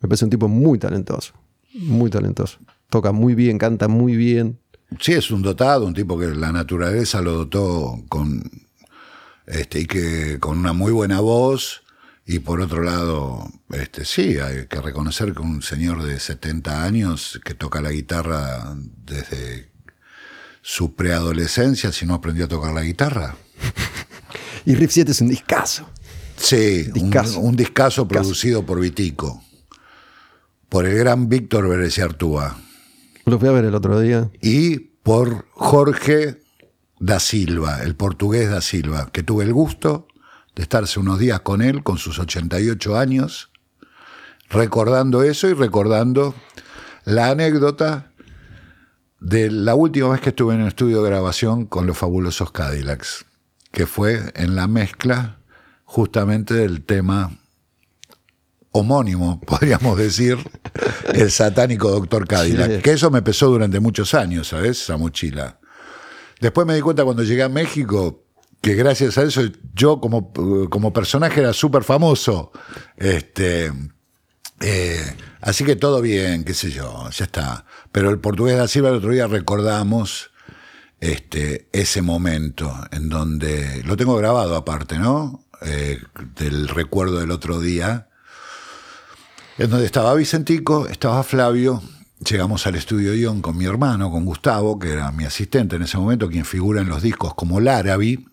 me parece un tipo muy talentoso. Muy talentoso. Toca muy bien, canta muy bien. Sí, es un dotado, un tipo que la naturaleza lo dotó con. Este, y que con una muy buena voz. Y por otro lado, este, sí, hay que reconocer que un señor de 70 años que toca la guitarra desde su preadolescencia, si no aprendió a tocar la guitarra. y Riff 7 es un discazo. Sí, Un, discazo producido por Vitico por el gran Víctor Vélez Artúa. Lo fui a ver el otro día. Y por Jorge da Silva, el portugués da Silva, que tuve el gusto de estarse unos días con él, con sus 88 años, recordando eso y recordando la anécdota de la última vez que estuve en un estudio de grabación con los fabulosos Cadillacs, que fue en la mezcla justamente del tema homónimo, podríamos decir, el satánico Doctor Cadillac, que eso me pesó durante muchos años, ¿sabes? Esa mochila. Después me di cuenta cuando llegué a México que gracias a eso yo como, como personaje era súper famoso. Este, eh, así que todo bien, qué sé yo, ya está. Pero el portugués de Silva el otro día recordamos este, ese momento en donde, lo tengo grabado aparte, ¿no? Eh, del recuerdo del otro día, en donde estaba Vicentico, estaba Flavio, llegamos al estudio Ion con mi hermano, con Gustavo, que era mi asistente en ese momento, quien figura en los discos como Larabi,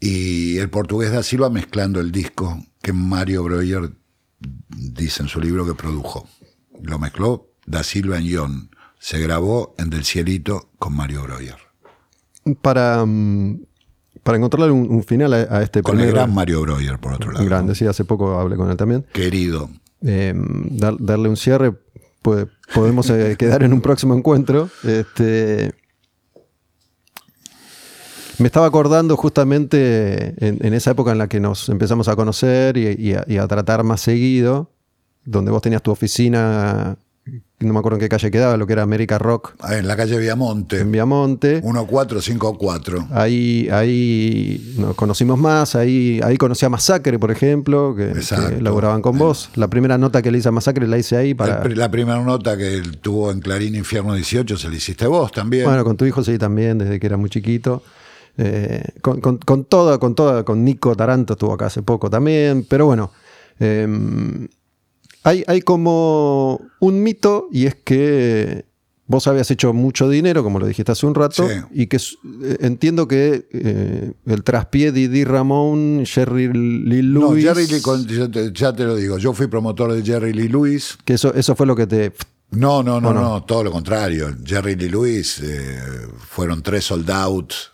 y el portugués da Silva mezclando el disco que Mario Breuer dice en su libro que produjo. Lo mezcló Da Silva en Ion. Se grabó en Del Cielito con Mario Breuer. Para, mm, para encontrarle un, final a, este Con el gran Mario Breuer, por otro lado. Grande, sí, hace poco hablé con él también. Querido. Eh, darle un cierre, podemos eh, quedar en un próximo encuentro. Este, me estaba acordando justamente en, esa época en la que nos empezamos a conocer y, a, tratar más seguido, donde vos tenías tu oficina, no me acuerdo en qué calle quedaba, lo que era América Rock. Ah, en la calle Viamonte. En Viamonte. 1454. Ahí, ahí nos conocimos más, ahí, ahí conocí a Masacre, por ejemplo, que, que laboraban con vos. La primera nota que le hice a Masacre la hice ahí para... La, primera nota que tuvo en Clarín Infierno 18 se la hiciste vos también. Bueno, con tu hijo sí también, desde que era muy chiquito. Eh, con, con, con, toda, con toda, con Nico Taranto estuvo acá hace poco también, pero bueno, em, hay, hay, como un mito y es que vos habías hecho mucho dinero, como lo dijiste hace un rato, y que eh, entiendo que eh, el traspié de Didi Ramón, Jerry Lee Lewis... No, Jerry Lee, ya te lo digo, yo fui promotor de Jerry Lee Lewis. Que eso, eso fue lo que te... No, no, no, no, todo lo contrario. Jerry Lee Lewis fueron tres sold outs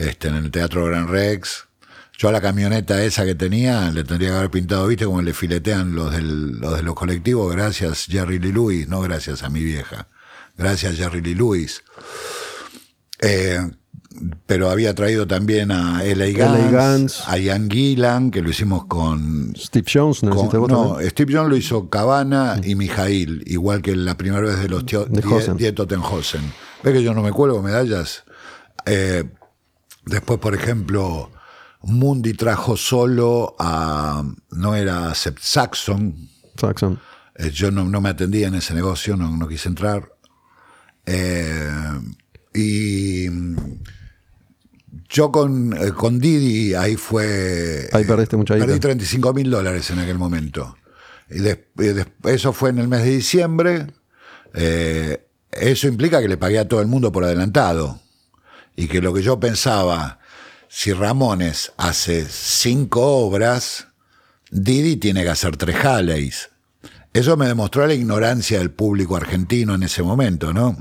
este, en el Teatro Gran Rex. Yo a la camioneta esa que tenía le tendría que haber pintado, viste, como le filetean los, los de los colectivos, gracias Jerry Lee Lewis, no gracias a mi vieja, gracias Jerry Lee Lewis. Eh, pero había traído también a L.A. Gans, a Ian Gillan, que lo hicimos con... Steve Jones, ¿no? no, Steve Jones lo hizo Cabana mm. y Mijail, igual que la primera vez de los tíos Die Tottenhausen. ¿Ves que yo no me cuelgo medallas? Eh, Después, por ejemplo, Mundi trajo solo a. No era Saxon. Saxon. Eh, yo no, me atendía en ese negocio, no, quise entrar. Eh, y. Yo con, eh, con Didi, ahí fue. Ahí perdiste mucha Perdí 35 mil dólares en aquel momento. Y eso fue en el mes de diciembre. eso implica que le pagué a todo el mundo por adelantado y que lo que yo pensaba, si Ramones hace cinco obras, Didi tiene que hacer tres Halleys. Eso me demostró la ignorancia del público argentino en ese momento, ¿no?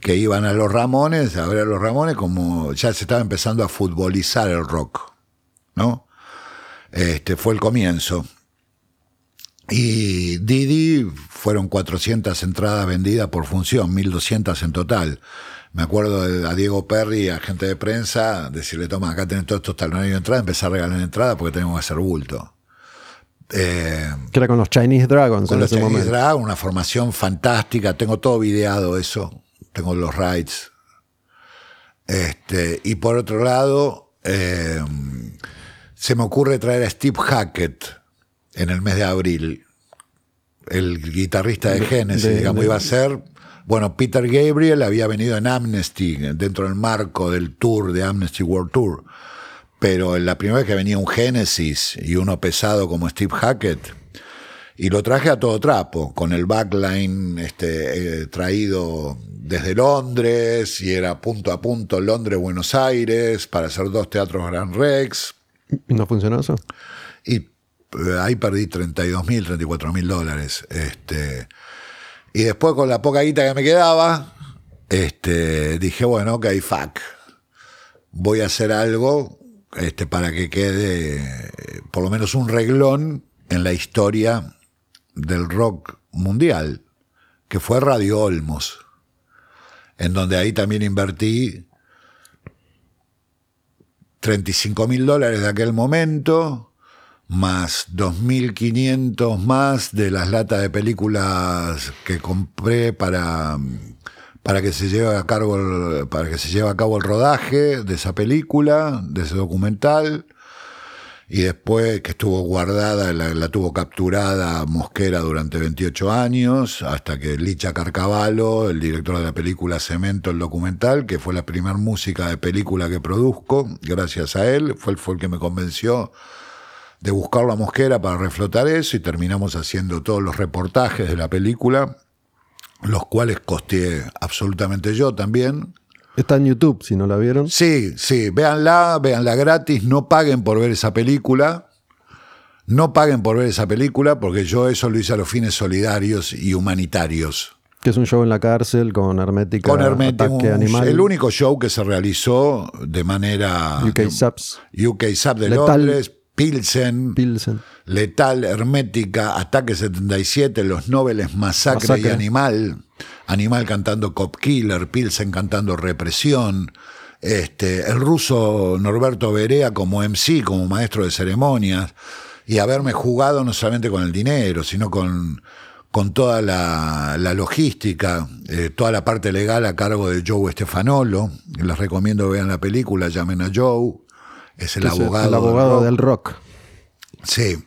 Que iban a los Ramones, a ver a los Ramones como ya se estaba empezando a futbolizar el rock, ¿no? Este fue el comienzo. Y Didi fueron 400 entradas vendidas por función, 1200 en total me acuerdo de, a Diego Perry, agente de prensa, decirle, toma, acá tenés todos estos talones de entrada, empezar a regalar entrada porque tenemos que hacer bulto. Eh, que era con los Chinese Dragons con los Chinese Dragons, una formación fantástica, tengo todo videado eso, tengo los rides. Este, y por otro lado, eh, se me ocurre traer a Steve Hackett en el mes de abril, el guitarrista de Genesis, digamos, iba a ser bueno, Peter Gabriel había venido en Amnesty, dentro del marco del tour de Amnesty World Tour. Pero la primera vez que venía un Genesis y uno pesado como Steve Hackett, y lo traje a todo trapo, con el backline este, eh, traído desde Londres, y era punto a punto Londres-Buenos Aires, para hacer dos teatros Grand Rex. ¿Y no funcionó eso? Y eh, ahí perdí 32 mil, 34 mil dólares. Este, y después con la poca guita que me quedaba, este, dije, bueno, ok, fuck. Voy a hacer algo este, para que quede por lo menos un reglón en la historia del rock mundial, que fue Radio Olmos. en donde ahí también invertí 35 mil dólares de aquel momento, más 2.500 más de las latas de películas que compré para, para que se lleve a cargo para que se lleve a cabo el rodaje de esa película, de ese documental. Y después que estuvo guardada, la, tuvo capturada Mosquera durante 28 años, hasta que Licha Carcavalo, el director de la película Cemento, el documental, que fue la primera música de película que produzco, gracias a él, fue el que me convenció de buscar la Mosquera para reflotar eso y terminamos haciendo todos los reportajes de la película, los cuales costeé absolutamente yo también, Está en YouTube, si no la vieron. Sí, sí, véanla, véanla gratis, no paguen por ver esa película. No paguen por ver esa película porque yo eso lo hice a los fines solidarios y humanitarios. Que es un show en la cárcel con Hermética. Con Hermética. Animal. El único show que se realizó de manera. UK Subs. UK Subs de Londres, Pilsen, Pilsen. Letal, Hermética, Ataque 77, Los Nobeles, Masacre, y Animal. Animal cantando Cop Killer, Pilsen cantando Represión. Este, el ruso Norberto Berea como MC, como maestro de ceremonias. Y haberme jugado no solamente con el dinero, sino con, con toda la, logística, eh, toda la parte legal a cargo de Joe Stefanolo. Les recomiendo vean la película, llamen a Joe es el abogado, el abogado del, rock. Sí,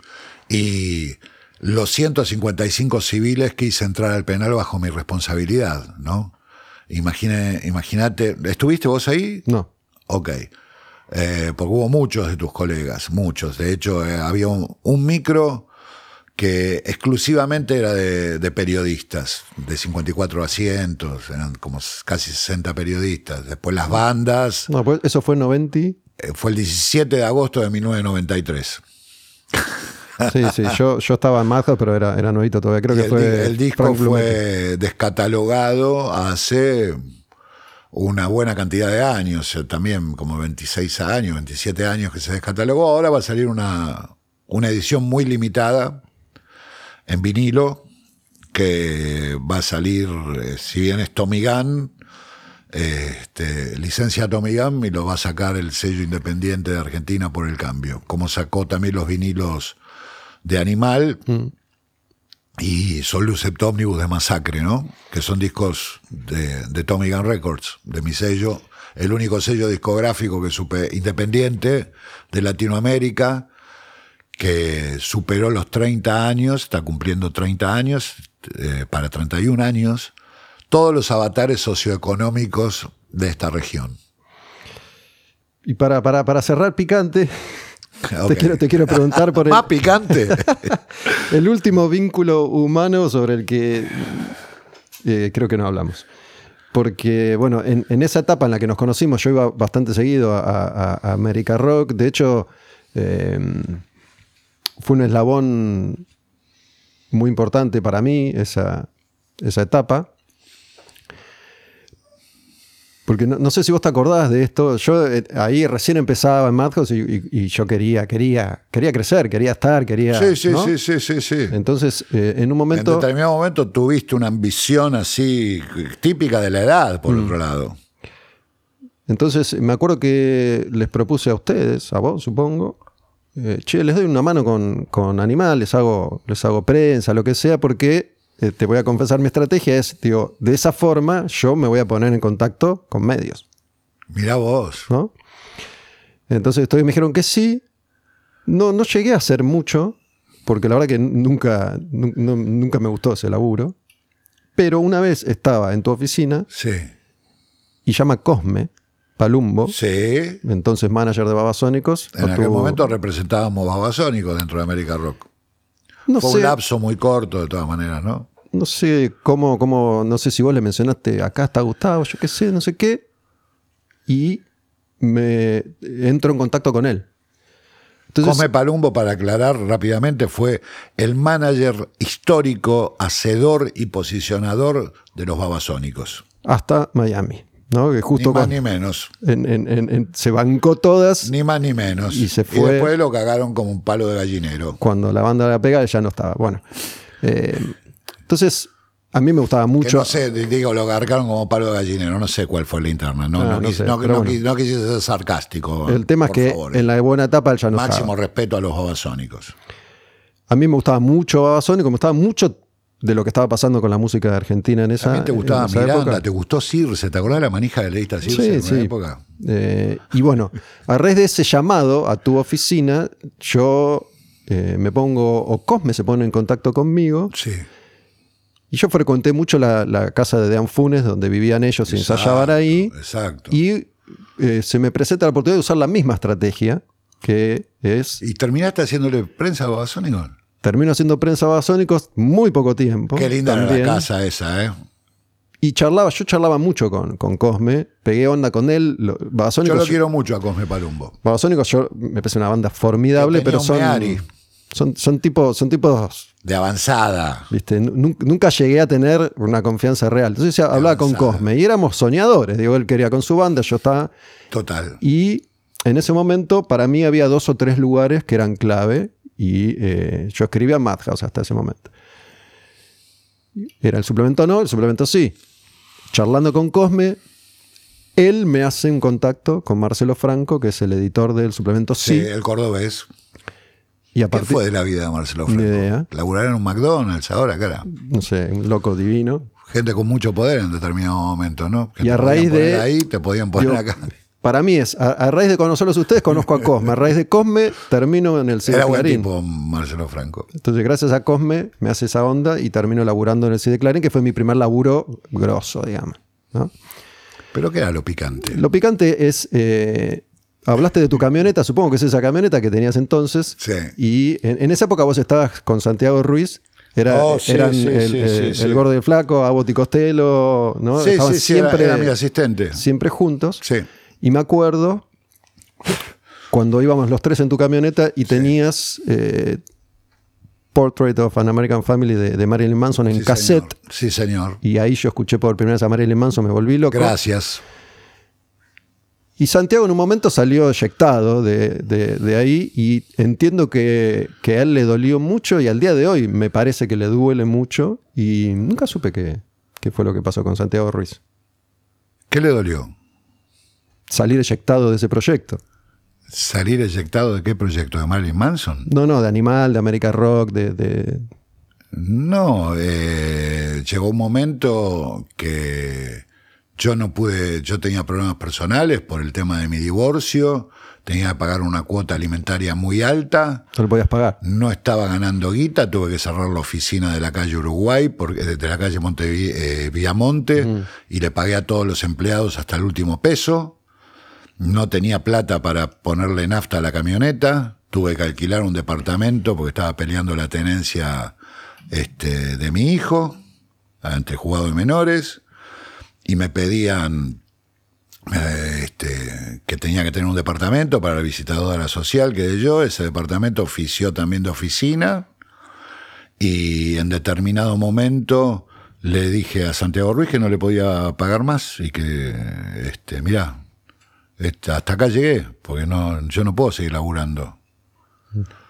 y los 155 civiles que hice entrar al penal bajo mi responsabilidad, ¿no? Imagínate, ¿estuviste vos ahí? No. Ok. Eh, porque hubo muchos de tus colegas, muchos. De hecho, eh, había un, micro que exclusivamente era de, periodistas, de 54 asientos, eran como casi 60 periodistas. Después las bandas. No, pues eso fue 90. Eh, fue el 17 de agosto de 1993. Sí, sí, yo, yo estaba en Madhouse, pero era, era nuevito todavía. Creo que el, fue. El disco fue descatalogado hace una buena cantidad de años, también como 26 años, 27 años que se descatalogó. Ahora va a salir una, una edición muy limitada en vinilo que va a salir, eh, si bien es Tommy Gunn, este, licencia Gun y lo va a sacar el sello independiente de Argentina por el cambio. Como sacó también los vinilos de Animal mm. y Solus Omnibus de Masacre, ¿no? Que son discos de, Tommy Gun Records, de mi sello. El único sello discográfico que supe independiente de Latinoamérica que superó los 30 años, está cumpliendo 30 años, eh, para 31 años, todos los avatares socioeconómicos de esta región. Y para, para, cerrar picante, te, quiero, te, quiero, preguntar por el... Más picante. el último vínculo humano sobre el que eh, creo que no hablamos. Porque, bueno, en, esa etapa en la que nos conocimos, yo iba bastante seguido a, América Rock. De hecho, em, fue un eslabón muy importante para mí esa, esa etapa. Porque no, sé si vos te acordás de esto. Yo eh, ahí recién empezaba en Madhouse y, yo quería, quería, quería crecer, quería estar, quería. Sí, sí, sí, sí, sí, sí, Entonces, eh, en un momento. En determinado momento tuviste una ambición así típica de la edad, por mm. otro lado. Entonces, me acuerdo que les propuse a ustedes, a vos, supongo. Eh, che, les doy una mano con, con animales, hago, les hago prensa, lo que sea, porque eh, te voy a confesar mi estrategia es, digo, de esa forma yo me voy a poner en contacto con medios. Mira vos. ¿No? Entonces ustedes me dijeron que sí. No, no llegué a hacer mucho, porque la verdad que nunca, nunca me gustó ese laburo. Pero una vez estaba en tu oficina sí. y llama Cosme Palumbo, sí. entonces manager de Babasónicos. En aquel momento representábamos Babasónicos dentro de América Rock. No Fue un lapso muy corto de todas maneras, ¿no? No sé cómo, cómo, no sé si vos le mencionaste, acá está Gustavo, yo qué sé, no sé qué. Y me entro en contacto con él. Come Palumbo, para aclarar rápidamente, fue el manager histórico, hacedor y posicionador de los babasónicos. Hasta Miami. ¿No? Que justo ni más ni menos. se bancó todas. Ni más ni menos. Y se fue. después lo cagaron como un palo de gallinero. Cuando la banda la pega ya no estaba. Bueno. Eh, entonces, A mí me gustaba mucho. no sé, digo, lo agarcaron como palo de gallinero, no sé cuál fue la interna. No, ah, no, quise, ser sarcástico. El tema es que en la buena etapa él ya no Máximo respeto a los babasónicos. A mí me gustaba mucho Babasónico, me gustaba mucho de lo que estaba pasando con la música de Argentina en esa También te gustaba Miranda, te gustó Circe, ¿te acordás de la manija de Leista Circe en esa época? Eh, y bueno, a raíz de ese llamado a tu oficina, yo eh, me pongo, o Cosme se pone en contacto conmigo. Sí. Y yo frecuenté mucho la, casa de Dean Funes, donde vivían ellos y ensayaban ahí. Exacto. Y eh, se me presenta la oportunidad de usar la misma estrategia, que es... ¿Y terminaste haciéndole prensa a Babasónicos? Termino haciendo prensa a Babasónicos muy poco tiempo. Qué linda la casa esa, ¿eh? Y charlaba, yo charlaba mucho con, con Cosme, pegué onda con él. yo lo quiero mucho a Cosme Palumbo. Babasónicos yo me parece una banda formidable, pero son... Son, son, tipos, son tipos. De avanzada. ¿viste? Nunca llegué a tener una confianza real. Entonces hablaba con Cosme y éramos soñadores. Digo, él quería con su banda, yo estaba. Total. Y en ese momento, para mí había dos o tres lugares que eran clave. Y eh, yo escribía Madhouse hasta ese momento. Era el suplemento no, el suplemento sí. Charlando con Cosme, él me hace un contacto con Marcelo Franco, que es el editor del suplemento sí. Sí, el cordobés. ¿Qué fue de la vida de Marcelo Franco? Idea. Laburar en un McDonald's ahora, cara. No sé, un loco divino. Gente con mucho poder en determinado momento, ¿no? y a raíz de. Ahí te podían poner acá. Para mí es, a, raíz de conocerlos ustedes, conozco a Cosme. A raíz de Cosme, termino en el CD Era buen tipo Marcelo Franco. Entonces, gracias a Cosme, me hace esa onda y termino laburando en el CD Clarín, que fue mi primer laburo grosso, digamos. ¿Pero qué era lo picante? Lo picante es eh, Hablaste de tu camioneta, supongo que es esa camioneta que tenías entonces. Sí. Y en, esa época vos estabas con Santiago Ruiz. Era, oh, eran el, gordo y el flaco, Abot y Costello, ¿no? Sí, Estaban siempre, era, mi asistente. Siempre juntos. Sí. Y me acuerdo cuando íbamos los tres en tu camioneta y tenías eh, Portrait of an American Family de, Marilyn Manson en cassette. Sí, señor. Y ahí yo escuché por primera vez a Marilyn Manson, me volví loco. Gracias. Y Santiago en un momento salió eyectado de, ahí y entiendo que, a él le dolió mucho y al día de hoy me parece que le duele mucho y nunca supe qué, fue lo que pasó con Santiago Ruiz. ¿Qué le dolió? Salir eyectado de ese proyecto. ¿Salir eyectado de qué proyecto? ¿De Marilyn Manson? No, no, de Animal, de America Rock, de... No, eh, llegó un momento que yo no pude, yo tenía problemas personales por el tema de mi divorcio, tenía que pagar una cuota alimentaria muy alta. ¿No lo podías pagar? No estaba ganando guita, tuve que cerrar la oficina de la calle Uruguay, porque, de la calle Monte, eh, Villamonte, y le pagué a todos los empleados hasta el último peso. No tenía plata para ponerle nafta a la camioneta, tuve que alquilar un departamento porque estaba peleando la tenencia este, de mi hijo, entre jugados de menores y me pedían eh, este, que tenía que tener un departamento para la visitadora social que yo. Ese departamento ofició también de oficina y en determinado momento le dije a Santiago Ruiz que no le podía pagar más y que, este, este, hasta acá llegué, porque no, yo no puedo seguir laburando.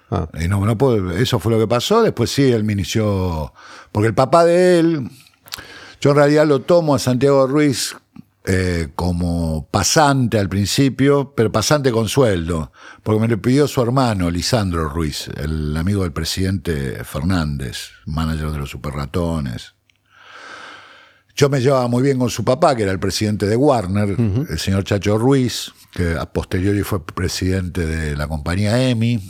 Ah. Y no, no puedo, eso fue lo que pasó. Después sí, él me inició, porque el papá de él yo en realidad lo tomo a Santiago Ruiz eh, como pasante al principio, pero pasante con sueldo, porque me lo pidió su hermano, Lisandro Ruiz, el amigo del presidente Fernández, manager de los superratones. Yo me llevaba muy bien con su papá, que era el presidente de Warner, el señor Chacho Ruiz, que a posteriori fue presidente de la compañía EMI,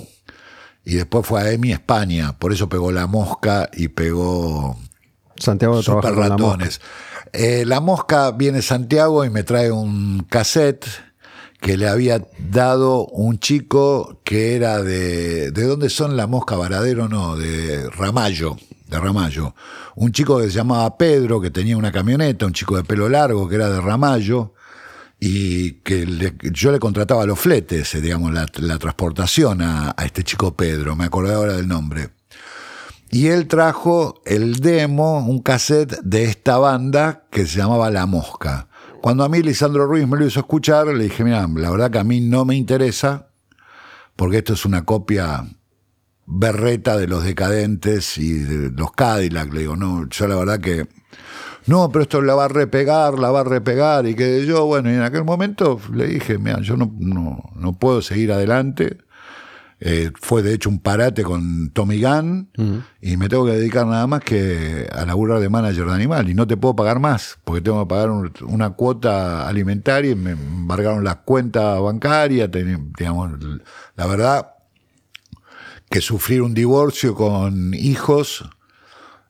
y después fue a EMI España, por eso pegó la mosca y pegó Santiago Super ratones. Eh, la mosca. viene Santiago y me trae un cassette que le había dado un chico que era de. ¿De dónde son la mosca? Varadero, no, de Ramallo. De Ramallo. Un chico que se llamaba Pedro, que tenía una camioneta, un chico de pelo largo que era de Ramallo, y que yo le contrataba los fletes, eh, digamos, la, transportación a, a, este chico Pedro, me acordé ahora del nombre. Y él trajo el demo, un cassette de esta banda que se llamaba La Mosca. Cuando a mí Lisandro Ruiz me lo hizo escuchar, le dije, mira, la verdad que a mí no me interesa, porque esto es una copia berreta de los decadentes y de los Cadillac. Le digo, no, yo la verdad que no, pero esto la va a repegar, la va a repegar, y que yo, bueno, y en aquel momento le dije, mira, yo no, no, puedo seguir adelante. Eh, fue de hecho un parate con Tommy Gunn y me tengo que dedicar nada más que a laburar de manager de animal y no te puedo pagar más porque tengo que pagar una cuota alimentaria y me embargaron las cuentas bancarias, digamos, la verdad que sufrir un divorcio con hijos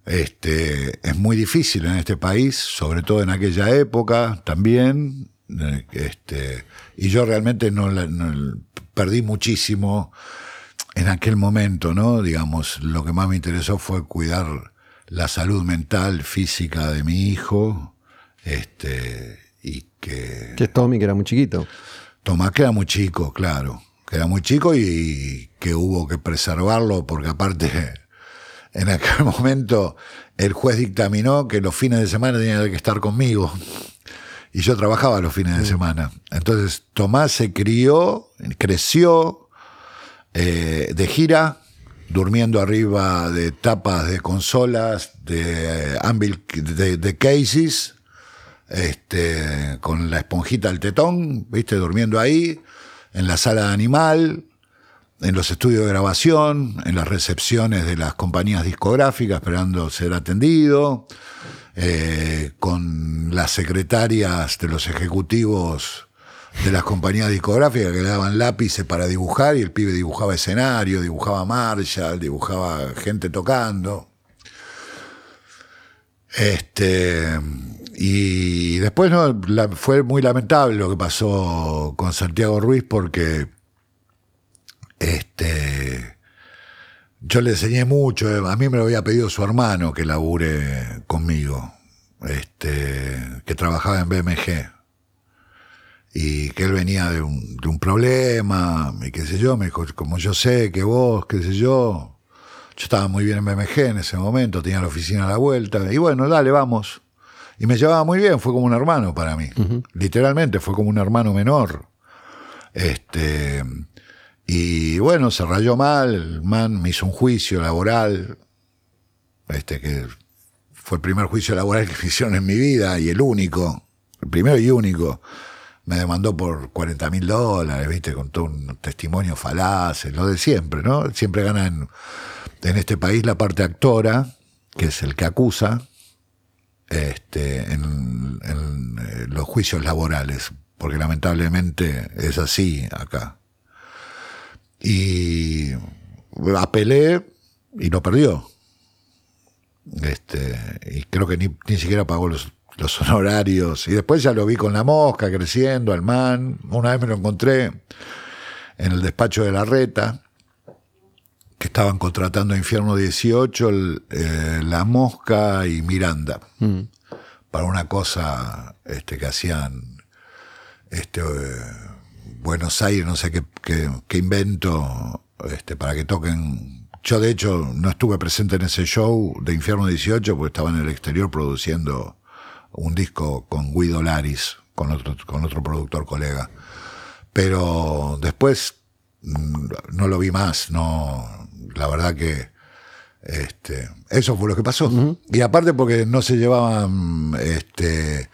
este, es muy difícil en este país, sobre todo en aquella época también. Eh, este, y yo realmente no, perdí muchísimo en aquel momento, ¿no? Digamos, lo que más me interesó fue cuidar la salud mental, física de mi hijo. Este, y que. Que es Tommy, que era muy chiquito. Tomás, que era muy chico, claro. Que era muy chico y que hubo que preservarlo porque aparte en aquel momento el juez dictaminó que los fines de semana tenía que estar conmigo. Y yo trabajaba los fines de semana. Entonces Tomás se crió, creció eh, de gira, durmiendo arriba de tapas de consolas, de Anvil, de, de cases, este, con la esponjita al tetón, viste, durmiendo ahí, en la sala de animal, en los estudios de grabación, en las recepciones de las compañías discográficas, esperando ser atendido, eh, con las secretarias de los ejecutivos de las compañías discográficas que le daban lápices para dibujar y el pibe dibujaba escenario, dibujaba Marshall, dibujaba gente tocando. Este, y después no, fue muy lamentable lo que pasó con Santiago Ruiz porque este, yo le enseñé mucho, eh, a mí me lo había pedido su hermano que labure conmigo, este, que trabajaba en BMG. Y que él venía de un, de un problema, y qué sé yo, me dijo, como yo sé que vos, qué sé yo, yo estaba muy bien en BMG en ese momento, tenía la oficina a la vuelta, y bueno, dale, vamos. Y me llevaba muy bien, fue como un hermano para mí. Literalmente, fue como un hermano menor. Este, y bueno, se rayó mal, el man me hizo un juicio laboral, este que fue el primer juicio laboral que me hicieron en mi vida y el único, el primero y único. Me demandó por 40 mil dólares, viste, con todo un testimonio falaz, lo de siempre, ¿no? Siempre gana en, este país la parte actora, que es el que acusa, este, en, eh, los juicios laborales, porque lamentablemente es así acá. Y apelé y no perdió. Este, y creo que ni, ni siquiera pagó los, los, honorarios. Y después ya lo vi con la mosca creciendo, al man. Una vez me lo encontré en el despacho de la reta, que estaban contratando a Infierno 18, eh, La Mosca y Miranda, mm. para una cosa este, que hacían este, eh, Buenos Aires, no sé qué, invento este, para que toquen. Yo, de hecho, no estuve presente en ese show de Infierno 18 porque estaba en el exterior produciendo un disco con Guido Laris, con otro, con otro productor colega. Pero después mm, no lo vi más, no, la verdad que este, eso fue lo que pasó. Y aparte porque no se llevaban este,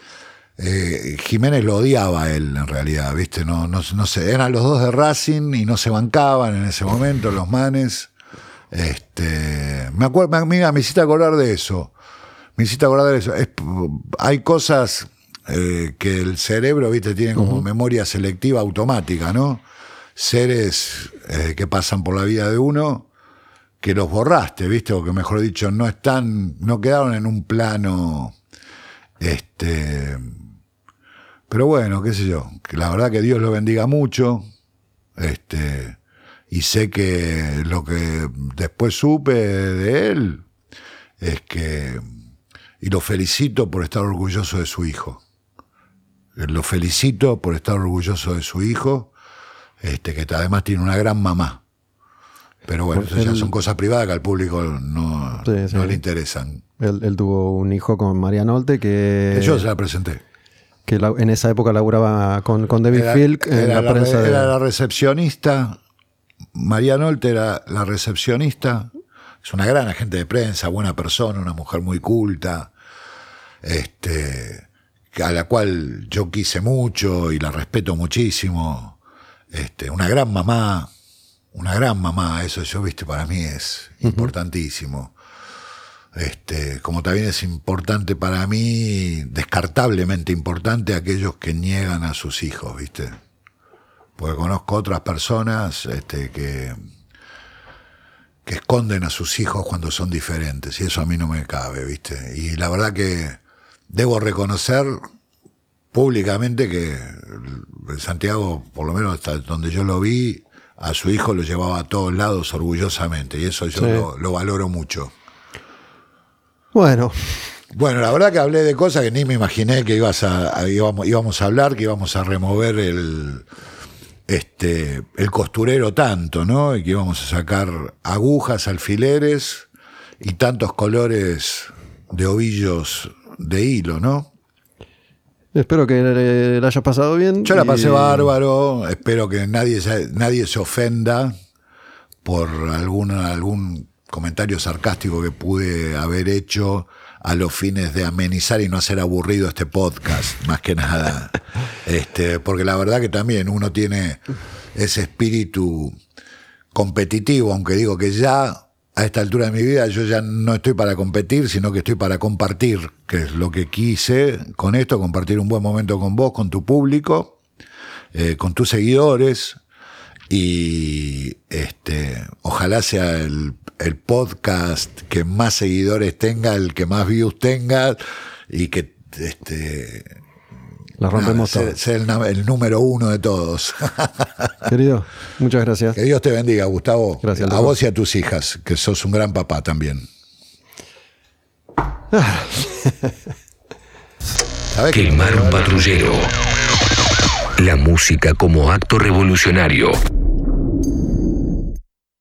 eh, Jiménez lo odiaba a él, en realidad, ¿viste? No, no, no sé, eran los dos de Racing y no se bancaban en ese momento los manes. Este, me acuerdo, mira, me hiciste acordar de eso. Me hiciste acordar de eso. hay cosas eh, que el cerebro, ¿viste? Tiene como memoria selectiva automática, ¿no? Seres eh, que pasan por la vida de uno que los borraste, ¿viste? O que mejor dicho, no están, no quedaron en un plano, este, pero bueno, qué sé yo, que la verdad que Dios lo bendiga mucho. Este, y sé que lo que después supe de él es que, y lo felicito por estar orgulloso de su hijo. Lo felicito por estar orgulloso de su hijo, este, que además tiene una gran mamá. Pero bueno, eso ya son cosas privadas que al público no, le interesan. Él, tuvo un hijo con María Nolte que... Yo se la presenté. que en esa época laburaba con, con David Filk en la, prensa. Era la recepcionista. María Nolte era la recepcionista, es una gran agente de prensa, buena persona, una mujer muy culta, este, a la cual yo quise mucho y la respeto muchísimo, este, una gran mamá, una gran mamá, eso yo, viste, para mí es importantísimo. Este, como también es importante para mí, descartablemente importante, aquellos que niegan a sus hijos, ¿viste? Porque conozco otras personas este, que, que esconden a sus hijos cuando son diferentes, y eso a mí no me cabe, ¿viste? Y la verdad que debo reconocer públicamente que Santiago, por lo menos hasta donde yo lo vi, a su hijo lo llevaba a todos lados orgullosamente, y eso yo lo valoro mucho. Bueno. Bueno, la verdad que hablé de cosas que ni me imaginé que ibas a, íbamos, a hablar, que íbamos a remover el, este, el costurero tanto, ¿no? Y que íbamos a sacar agujas, alfileres y tantos colores de ovillos de hilo, ¿no? Espero que le haya pasado bien. Yo la pasé bárbaro, espero que nadie, nadie se ofenda por alguna, algún comentario sarcástico que pude haber hecho a los fines de amenizar y no hacer aburrido este podcast, más que nada. Este, porque la verdad que también uno tiene ese espíritu competitivo, aunque digo que ya a esta altura de mi vida yo ya no estoy para competir, sino que estoy para compartir, que es lo que quise con esto, compartir un buen momento con vos, con tu público, eh, con tus seguidores, y este, ojalá sea el, podcast que más seguidores tenga, el que más views tenga y que este, la rompemos sea, el, número uno de todos. Querido, muchas gracias. Que Dios te bendiga, Gustavo. Gracias. A vos y a tus hijas, que sos un gran papá también. Quemar un patrullero. La música como acto revolucionario.